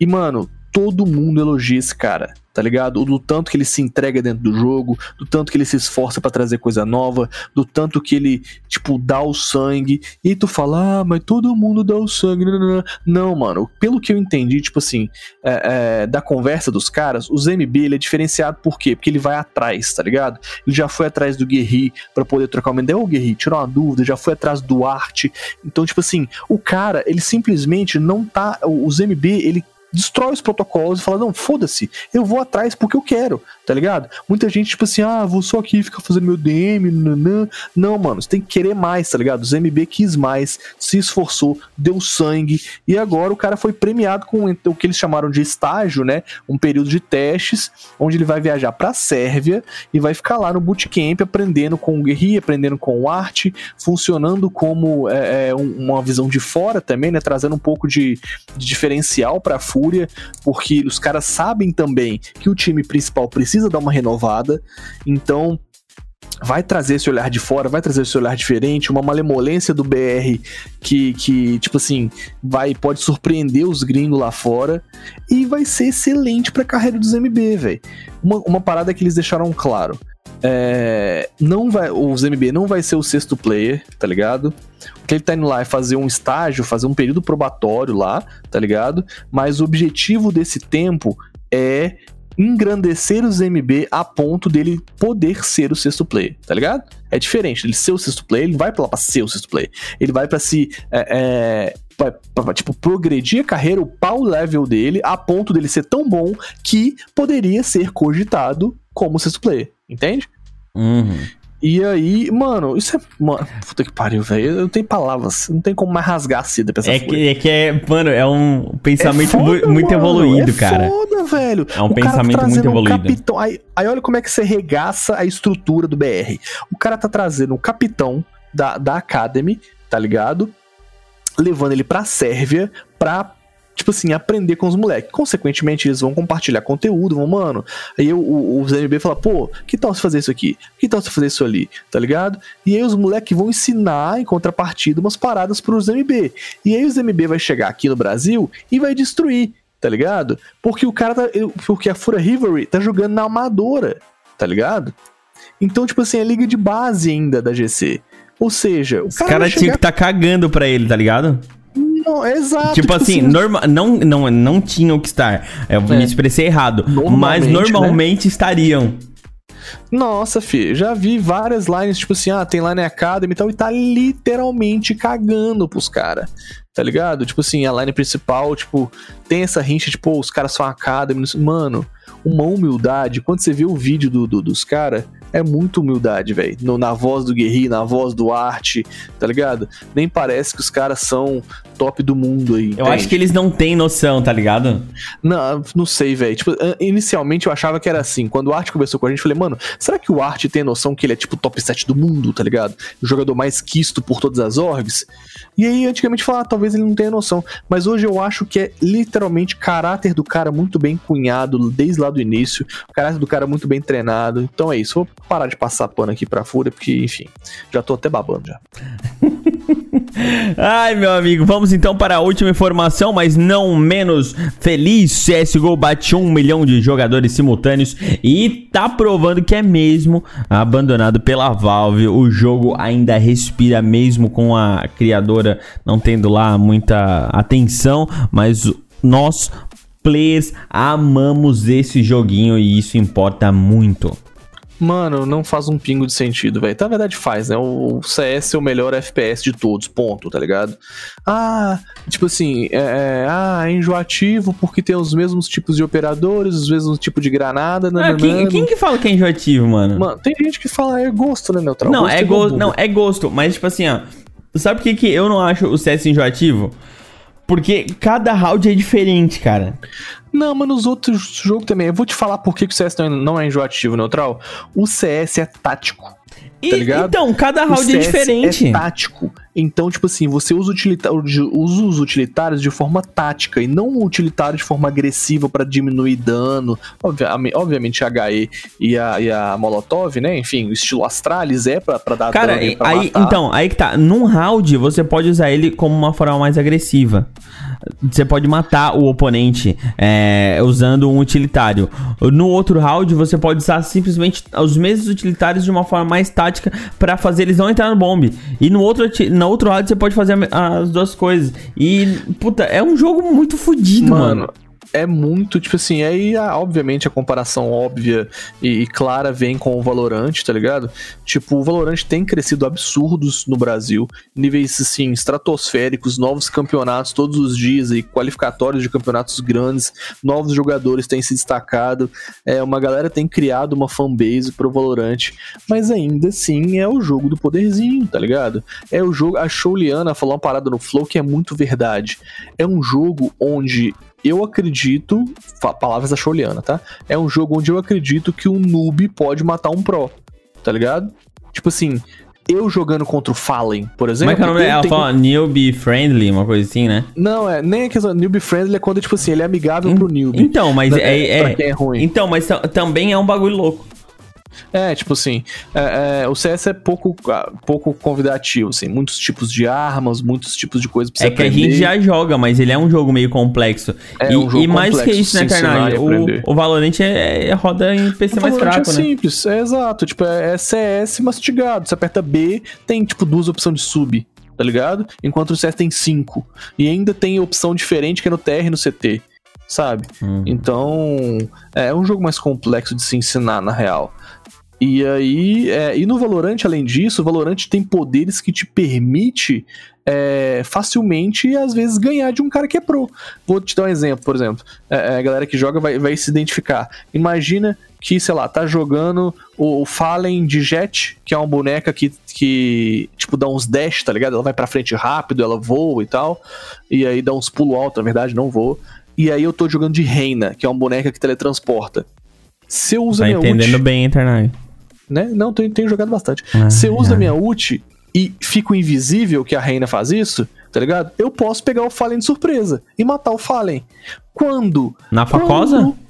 e, mano, todo mundo elogia esse cara, tá ligado? Do tanto que ele se entrega dentro do jogo, do tanto que ele se esforça pra trazer coisa nova, do tanto que ele, tipo, dá o sangue. E tu fala, ah, mas todo mundo dá o sangue. Não, não, não. Não, mano, pelo que eu entendi, tipo assim, é, é, da conversa dos caras, o ZMB ele é diferenciado por quê? Porque ele vai atrás, tá ligado? Ele já foi atrás do Guerri pra poder trocar uma ideia. Ô, Guerri, tirar uma dúvida, já foi atrás do Arte. Então, tipo assim, o cara, ele simplesmente não tá. O ZMB, ele destrói os protocolos e fala, não, foda-se, eu vou atrás porque eu quero, tá ligado? Muita gente, tipo assim, ah, vou só aqui ficar fazendo meu DM, nanã. Não, mano, você tem que querer mais, tá ligado? O ZMB quis mais, se esforçou, deu sangue, e agora o cara foi premiado com o que eles chamaram de estágio, né? Um período de testes, onde ele vai viajar pra Sérvia e vai ficar lá no bootcamp aprendendo com o Guerri, aprendendo com o Arte, funcionando como é, é, um- uma visão de fora também, né? Trazendo um pouco de, de diferencial pra Fúria, porque os caras sabem também que o time principal precisa dar uma renovada, então vai trazer esse olhar de fora, vai trazer esse olhar diferente, uma malemolência do BR que, que tipo assim, vai pode surpreender os gringos lá fora e vai ser excelente pra carreira dos MB, velho. Uma, uma parada que eles deixaram claro. É, não vai, os MB não vai ser o sexto player, tá ligado? Que ele tá indo lá é fazer um estágio, fazer um período probatório lá, tá ligado? Mas o objetivo desse tempo é engrandecer os MB a ponto dele poder ser o sexto player, tá ligado? É diferente, ele ser o sexto player, ele vai pra pra ser o sexto player. Ele vai pra se. É, é, pra- pra, tipo, progredir a carreira, upar o level dele a ponto dele ser tão bom que poderia ser cogitado como sexto player, entende? Uhum. E aí, mano, isso é. Mano, puta que pariu, velho. Eu não tenho palavras. Não tem como mais rasgar a seda pra essa É folha. que, é que é, mano, é um pensamento É foda, mu- muito mano, evoluído, é cara. foda, velho. É um O cara tá pensamento muito trazendo um evoluído. capitão. Aí, aí olha como é que você regaça a estrutura do BR. O cara tá trazendo um capitão da, da Academy, tá ligado? Levando ele pra Sérvia pra, tipo assim, aprender com os moleques. Consequentemente, eles vão compartilhar conteúdo, vão, mano. Aí o, o, o ZMB fala, pô, que tal você fazer isso aqui? Que tal você fazer isso ali? Tá ligado? E aí os moleques vão ensinar, em contrapartida, umas paradas pros ZMB. E aí o ZMB vai chegar aqui no Brasil e vai destruir, tá ligado? Porque o cara tá. eu- Porque a Fura Rivalry tá jogando na amadora, tá ligado? Então, tipo assim, é liga de base ainda da GC. Ou seja, o Os cara caras tinham chegar que tá cagando pra ele, tá ligado? Não, exato. Tipo, assim, norma, não, não, não tinham que estar. Eu me expressei errado. Mas Normalmente, né? normalmente estariam. Nossa, fi, já vi várias lines, tipo assim, ah, tem Line Academy e tal, e tá literalmente cagando pros caras. Tá ligado? Tipo assim, a line principal, tipo, tem essa rincha, tipo, os caras são Academy. Mano, uma humildade. Quando você vê o vídeo do, do- dos caras, é muita humildade, velho. Na voz do Guerri, na voz do Arte, tá ligado? Nem parece que os caras são top do mundo aí. Eu acho que eles não têm noção, tá ligado? Não, não sei, velho. Tipo, inicialmente eu achava que era assim. Quando o Art conversou com a gente, eu falei, mano, será que o Art tem noção que ele é tipo top 7 do mundo, tá ligado? O jogador mais quisto por todas as orgs? E aí, antigamente, falava, ah, talvez ele não tenha noção. Mas hoje eu acho que é literalmente caráter do cara muito bem cunhado desde lá do início. Caráter do cara muito bem treinado. Então é isso. Vou parar de passar pano aqui pra Fúria, porque, enfim, já tô até babando já. (laughs) Ai, meu amigo, vamos então para a última informação, mas não menos feliz. CSGO bate um milhão de jogadores simultâneos e tá provando que é mesmo abandonado pela Valve. O jogo ainda respira mesmo com a criadora não tendo lá muita atenção, mas nós players amamos esse joguinho e isso importa muito. Mano, não faz um pingo de sentido, velho. Na verdade faz, né? O CS é o melhor FPS de todos, ponto, tá ligado? Ah, tipo assim, é, é, ah, é enjoativo porque tem os mesmos tipos de operadores, os mesmos tipos de granada, Ah, nananana. quem, quem que fala que é enjoativo, mano? Mano, tem gente que fala é gosto, né, Neutral? Não, é igual gosto, não, é gosto, mas tipo assim, ó. Sabe por que, que eu não acho o CS enjoativo? Porque cada round é diferente, cara. Não, mas nos outros jogos também. Eu vou te falar por que o CS não é, não é enjoativo, Neutral. O CS é tático. E, Tá ligado? então, cada round é CS diferente. É tático. Então, tipo assim, você usa, utilita- usa os utilitários de forma tática e não o utilitário de forma agressiva pra diminuir dano. Obviamente, a HE e a, e a Molotov, né? Enfim, o estilo Astralis é pra, pra dar Cara, dano pra aí, matar. então, aí que tá. Num round, você pode usar ele como uma forma mais agressiva. Você pode matar o oponente é, usando um utilitário. No outro round, você pode usar simplesmente os mesmos utilitários de uma forma mais tática pra fazer eles não entrar no bombe. E no outro, no outro round, você pode fazer as duas coisas. E, puta, é um jogo muito fodido, mano. Mano, é muito, tipo assim, aí a- obviamente a comparação óbvia e, e clara vem com o Valorant, tá ligado? Tipo, o Valorant tem crescido absurdos no Brasil, níveis assim, estratosféricos, novos campeonatos todos os dias e qualificatórios de campeonatos grandes, novos jogadores têm se destacado, é, uma galera tem criado uma fanbase pro Valorant, mas ainda assim é o jogo do poderzinho, tá ligado? É o jogo, a Shouliana falou uma parada no Flow que é muito verdade. É um jogo onde eu acredito, palavras da tá? É um jogo onde eu acredito que um noob pode matar um pro, tá ligado? Tipo assim, eu jogando contra o Fallen, por Como exemplo. é que é o nome? Ela fala newbie friendly, uma coisa assim, né? Não, é nem a questão newbie friendly é quando tipo assim, ele é amigável pro newbie. Então, mas Pra- é, é, quem é ruim. Então, mas tam- também é um bagulho louco. É, tipo assim, é, é, o CS é pouco, ah, pouco convidativo, assim, muitos tipos de armas, muitos tipos de coisas pra você É que a aprender. gente já joga, mas ele é um jogo meio complexo. É e, um jogo e mais que isso, né, Carnage? O, o Valorant é, é roda em PC O mais Valorant fraco, é né? simples, é exato. Tipo, é, é CS mastigado. Você aperta B, tem tipo duas opções de sub, tá ligado? Enquanto o CS tem cinco. E ainda tem opção diferente que é no TR e no CT, sabe? Hum. Então, é um jogo mais complexo de se ensinar, na real. E aí, é, e no Valorant, além disso, o Valorant tem poderes que te permite é, facilmente, às vezes, ganhar de um cara que é pro. Vou te dar um exemplo, por exemplo. É, a galera que joga vai, vai se identificar. Imagina que, sei lá, tá jogando o, o Fallen de Jet, que é uma boneca que, que, tipo, dá uns dash, tá ligado? Ela vai pra frente rápido, ela voa e tal. E aí dá uns pulo alto, na verdade, não voa. E aí eu tô jogando de Reina, que é uma boneca que teletransporta. Se eu uso Tá minha entendendo ult, bem, internet. Né? Não, tenho, tenho jogado bastante. Ah, Se eu uso a minha ult e fico invisível, que a Reina faz isso, tá ligado? Eu posso pegar o Fallen de surpresa e matar o Fallen. Quando? Na facosa? Quando-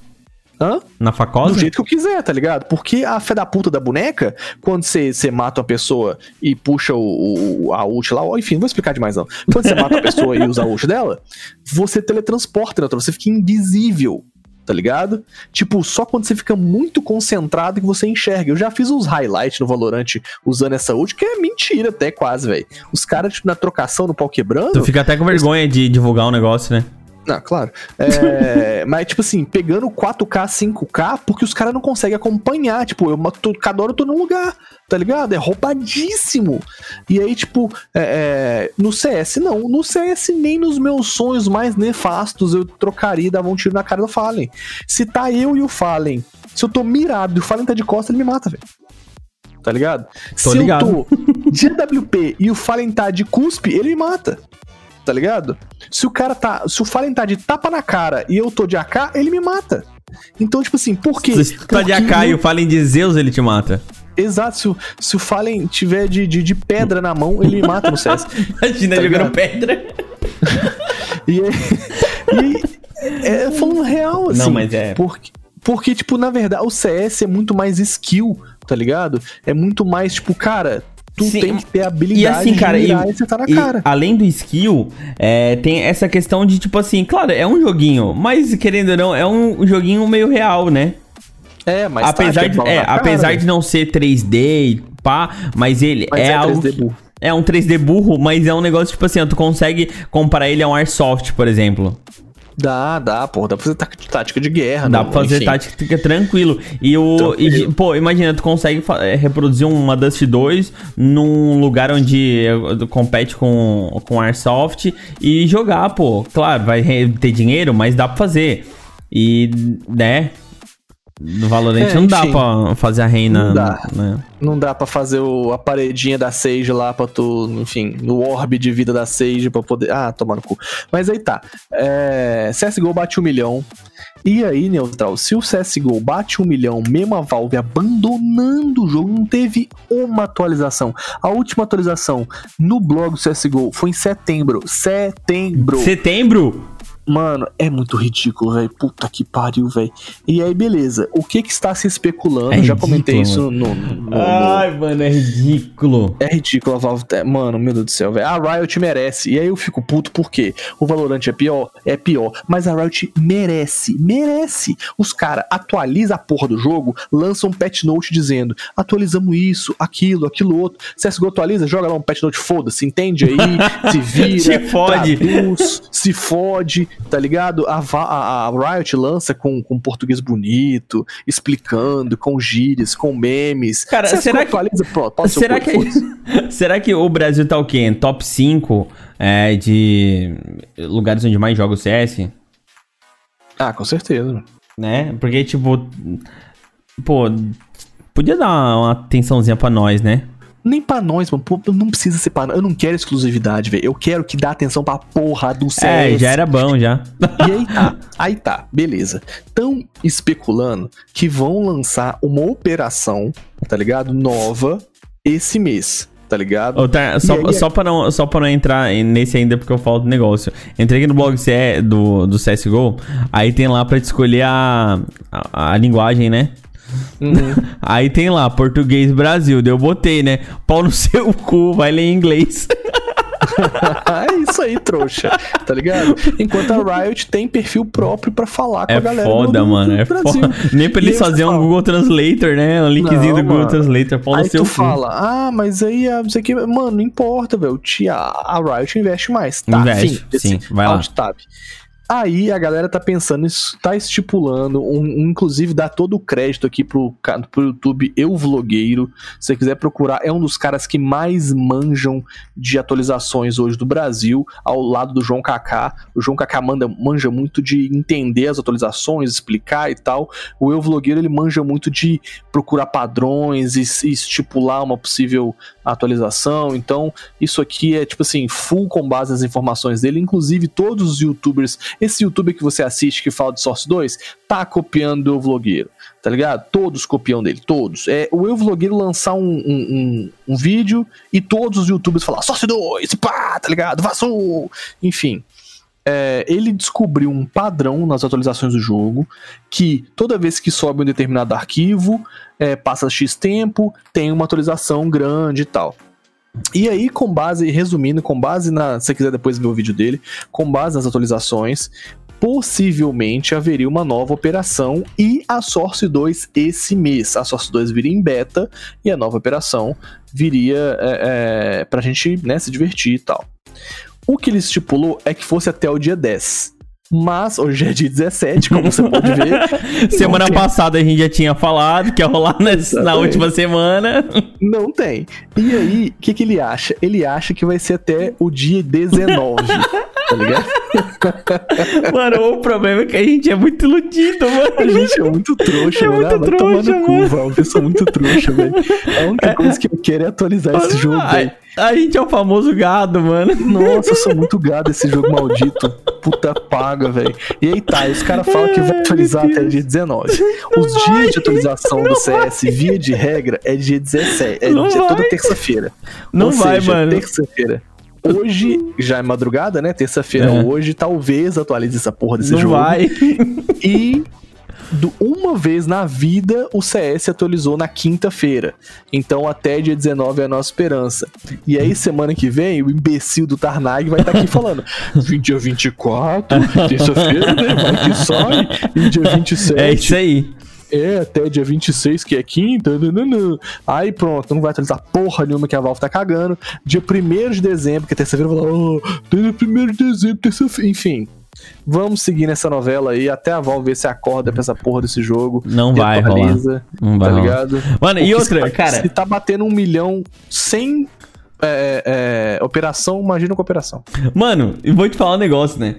Hã? Na Do facosa? jeito que eu quiser, tá ligado? Porque a fé da puta da boneca, quando você você mata uma pessoa e puxa o, o- a ult lá, enfim, não vou explicar demais não. Quando você mata a pessoa e usa a ult dela, você teletransporta, né? você fica invisível, tá ligado? Tipo, só quando você fica muito concentrado que você enxerga. Eu já fiz uns highlights no Valorant usando essa ult, que é mentira até quase, velho. Os caras, tipo, na trocação, no pau quebrando... Tu fica até com vergonha de divulgar um negócio, né? Não, claro. É, (laughs) mas, tipo assim, pegando 4K, 5K, porque os caras não conseguem acompanhar. Tipo, eu, tô, cada hora eu tô num lugar, tá ligado? É roubadíssimo. E aí, tipo, é, é, no CS, não. No CS, nem nos meus sonhos mais nefastos eu trocaria e dava um tiro na cara do Fallen. Se tá eu e o Fallen, se eu tô mirado e o Fallen tá de costa, ele me mata, velho. Tá ligado? Tô se ligado. eu tô de AWP e o Fallen tá de cuspe, ele me mata tá ligado? Se o cara tá. Se o Fallen tá de tapa na cara e eu tô de AK, ele me mata. Então, tipo assim, por quê? Se tu tá de AK e o Fallen de Zeus, ele te mata. Exato, se o, se o Fallen tiver de, de, de pedra na mão, ele mata no CS. (laughs) Imagina Tá jogando ligado? pedra. E, (laughs) e é, falando real, assim. Não, mas é- Porque, porque, tipo, na verdade, o CS é muito mais skill, tá ligado? É muito mais, tipo, cara, tu Sim, tem que ter habilidade E assim, cara, de e, mirar e acertar na e cara. além do skill, é, tem essa questão de, tipo assim, claro, é um joguinho, mas querendo ou não, é um joguinho meio real, né? É, mas tá, apesar, é de, é, cara, apesar de não ser 3D e pá, mas ele Mas é, é algo. 3D que- burro. É um 3D burro, mas é um negócio, tipo assim, ó, tu consegue comparar ele a um Airsoft, por exemplo. Dá, dá, pô, dá pra fazer tá- tática de guerra, Dá não, pra fazer enfim. tática tranquilo. E o. e, Tranquilo. pô, imagina, tu consegue é, reproduzir uma Dust 2 num lugar onde é, compete com, com Airsoft e jogar, pô. Claro, vai ter dinheiro, mas dá pra fazer. E, né? No Valorant É, não dá enfim. pra fazer a reina. Não dá. Né? Não dá pra fazer o, a paredinha da Sage lá pra tu, enfim, no orbe de vida da Sage pra poder. Ah, tomar no cu. Mas aí tá. É, CSGO bate um milhão. E aí, Neutral, se o CSGO bate um milhão, mesmo a Valve abandonando o jogo, não teve uma atualização. A última atualização no blog do CSGO foi em setembro. Setembro. Setembro? Mano, é muito ridículo, velho. Puta que pariu, velho. E aí, beleza. O que que está se especulando? É Já comentei ridículo, isso no, no- no- Ai, mano, é ridículo. é ridículo a Valve. tá- Mano, meu Deus do céu, velho. A Riot merece. E aí eu fico puto porque o Valorant é pior? É pior. Mas a Riot merece. Merece. Os caras atualizam a porra do jogo, lançam um patch note dizendo: atualizamos isso, aquilo, aquilo outro. CSGO atualiza, joga lá um patch note, foda-se, entende aí, (laughs) se vira, Se fode. traduz, se fode, tá ligado? A, a, a Riot lança com, com português bonito, explicando, com gírias, com memes. Cara, será que- pronto, Será que, (laughs) será que o Brasil tá o quê? Em Top 5 é, de lugares onde mais joga o CS? Ah, com certeza. Né? Porque, tipo. Pô, podia dar uma atençãozinha pra nós, né? Nem pra nós, mano. Pô, não precisa ser pra nós. Eu não quero exclusividade, velho. Eu quero que dá atenção pra porra do CS. É, já era bom já. E aí tá, aí tá, beleza. Tão especulando que vão lançar uma operação, tá ligado? Nova esse mês, tá ligado? Ô, tá, só, aí é- só, pra não, só pra não entrar nesse ainda, porque eu falo do negócio. Entrei aqui no blog do, do CSGO, aí tem lá pra te escolher a, a, a linguagem, né? Uhum. Aí tem lá, português Brasil. Daí eu botei, né? Pau no (laughs) seu cu, vai ler em inglês. (laughs) é isso aí, trouxa, tá ligado? Enquanto a Riot tem perfil próprio pra falar com É a galera foda, do, mano. do É Brasil. foda. Nem pra eles fazerem um fala- Google Translator, né? Um linkzinho Não, do Google. Translator. No Aí seu tu cu. fala, ah, mas aí ah, não sei o que. Mano, não importa, velho. A Riot investe mais. Tá, Investe, fim, sim, vai lá. tab. Aí a galera tá pensando, tá estipulando, um, um- inclusive dá todo o crédito aqui pro, pro YouTube Eu Vlogueiro. Se você quiser procurar, é um dos caras que mais manjam de atualizações hoje do Brasil, ao lado do João Kaká. O João Kaká manda, manja muito de entender as atualizações, explicar e tal. O Eu Vlogueiro ele manja muito de procurar padrões e, e estipular uma possível atualização. Então, isso aqui é tipo assim, full com base nas informações dele. Inclusive, todos os youtubers, esse youtuber que você assiste que fala de Source 2, tá copiando o Vlogueiro, tá ligado? Todos copiam dele, todos. É o Eu Vlogueiro lançar um, um, um- um vídeo e todos os youtubers falar Source 2, pá, tá ligado? Vazou! Enfim. É, ele descobriu um padrão nas atualizações do jogo que toda vez que sobe um determinado arquivo, é, passa X tempo, tem uma atualização grande e tal. E aí, com base, resumindo, com base na. Se você quiser depois ver o vídeo dele, com base nas atualizações, possivelmente haveria uma nova operação e a Source 2 esse mês. A Source 2 viria em beta e a nova operação viria é, é, pra gente né, se divertir e tal. O que ele estipulou é que fosse até o dia 10. Mas hoje é dia 17, como você pode ver. (laughs) semana tem. passada a gente já tinha falado que ia rolar nessa- na última semana. Não tem. E aí, o que, que ele acha? Ele acha que vai ser até o dia 19. (laughs) tá ligado? (laughs) Mano, o problema é que a gente é muito iludido, A mano. gente é muito trouxa, É mano. muito Ah, vai trouxa, no cu, mano. velho. Uma pessoa muito trouxa, velho. A única coisa que eu quero é atualizar esse jogo, velho. a, a gente é o famoso gado, mano. Nossa, eu sou (laughs) muito gado esse jogo maldito. Puta paga, velho. E aí tá, os caras falam que vai atualizar até dia 19. Os dias de atualização do CS, via de regra, é dia 17. É Não dia- toda vai. terça-feira. Não Ou vai, seja, mano. Terça-feira. Hoje, já é madrugada, né? Terça-feira É. hoje, talvez atualize essa porra desse Não jogo. vai. (laughs) E uma vez na vida o CS atualizou na quinta-feira. Então até dia 19 é a nossa esperança. E aí semana que vem o imbecil do Tarnag vai estar aqui (laughs) falando: "Vim dia 24, terça-feira, né? Vai que sai. E dia 27. É isso aí. É, até dia 26, que é quinta. nananã. Aí pronto, não vai atualizar porra nenhuma que a Valve tá cagando. Dia 1 de dezembro, que é terça-feira, vai falar, oh, dia 1 de dezembro, terça-feira. Enfim. Vamos seguir nessa novela aí até a Valve ver se acorda pra essa porra desse jogo. Não e vai atualiza, Não vai Tá rolar. ligado? Mano, e outra, se, cara. Se tá batendo um milhão sem é, é, operação, imagina com operação. Mano, eu vou te falar um negócio, né?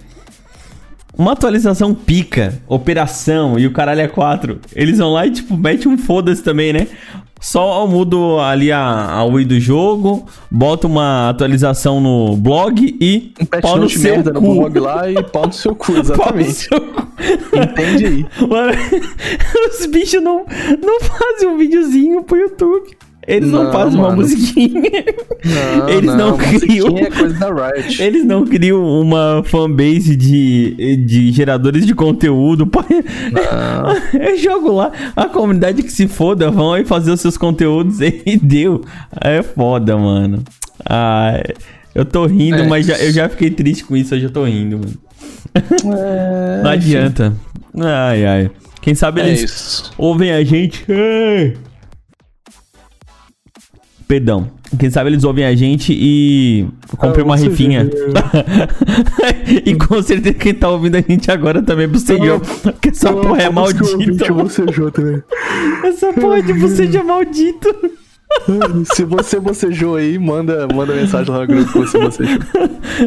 Uma atualização pica, operação e o caralho é 4. Eles vão lá e, tipo, mete um foda-se também, né? Só mudo ali a, a UI do jogo, bota uma atualização no blog e Um pau no seu merda no cu. blog lá e pau no seu cu, (laughs) no exatamente. seu cu. Entende aí. Mano, (laughs) os bichos não, não fazem um videozinho pro YouTube. Eles não, Não, fazem uma mano. musiquinha. Não, (laughs) Eles não criam. musiquinha é coisa da Riot. Eles não criam uma fanbase de, de geradores de conteúdo. Pô, Eu (laughs) jogo lá, a comunidade que se foda, vão aí fazer os seus conteúdos (laughs) e deu. É foda, mano. Ah, eu tô rindo, É. mas já, eu já fiquei triste com isso, eu já tô rindo, mano. É, Não adianta. Ai, ai. Quem sabe É eles ouvem a gente. Ai. Perdão. Quem sabe eles ouvem a gente e comprem Ah, uma você rifinha. (laughs) e com certeza quem tá ouvindo a gente agora também é bocejou. Porque essa porra é maldita. Essa porra de bocejo maldito. Se você bocejou aí, manda, manda mensagem lá no grupo que você bocejou.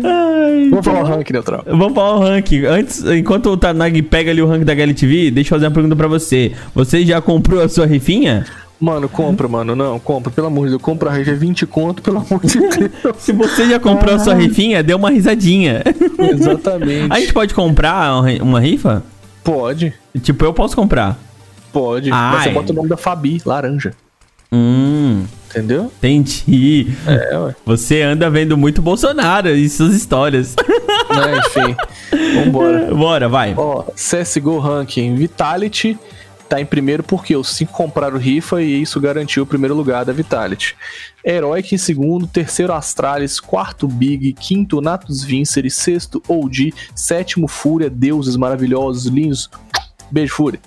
Ai, Vamos falar o rank neutral. Vamos falar o ranking. Antes, enquanto o Tanag pega ali o ranking da HLTV, deixa eu fazer uma pergunta pra você. Você já comprou a sua rifinha? Mano, compra, mano. Não, compra, pelo amor de Deus. Compra a rede é 20 conto, pelo amor de (laughs) Deus. Se você já comprou a sua rifinha, dê uma risadinha. Exatamente. A gente pode comprar uma ri- uma rifa? Pode, Tipo, eu posso comprar. pode. Mas você bota o nome da Fabi, laranja. Hum, Entendeu? entendi. É, ué. Você anda vendo muito Bolsonaro e suas histórias. Né, enfim. (laughs) Vambora. Bora, vai. Ó, CSGO Ranking Vitality tá em primeiro porque os cinco compraram rifa e isso garantiu o primeiro lugar da Vitality. Heroic em segundo, terceiro Astralis, quarto Big, quinto Natus Vincere, sexto OG, sétimo Fúria, deuses maravilhosos, lindos. Beijo, Fúria.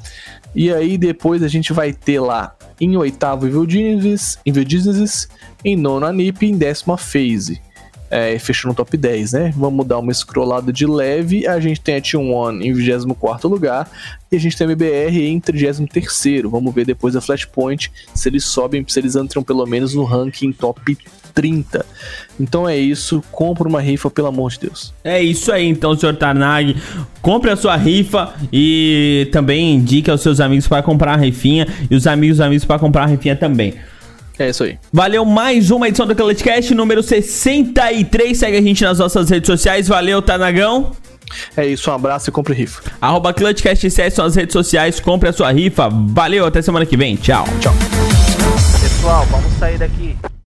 E aí depois a gente vai ter lá em oitavo Evil Genius, Evil Geniuses, em nono a NiP em décima Phase. É, fechou no top 10, né? Vamos dar uma scrollada de leve. A gente tem a T1 em 24 lugar e a gente tem a MBR em 33. Vamos ver depois da Flashpoint se eles sobem, se eles entram pelo menos no ranking top 30. Então é isso. Compra uma rifa, pelo amor de Deus. É isso aí, então, senhor Tarnag. Compre a sua rifa e também indique aos seus amigos para comprar a rifinha e os amigos amigos para comprar a rifinha também. É isso aí. Valeu mais uma edição do ClutchCast número 63. Segue a gente nas nossas redes sociais. Valeu, Tanagão. É isso. Um abraço e compre rifa. Arroba ClutchCast são as redes sociais. Compre a sua rifa. Valeu, até semana que vem. Tchau. Tchau. Pessoal, vamos sair daqui.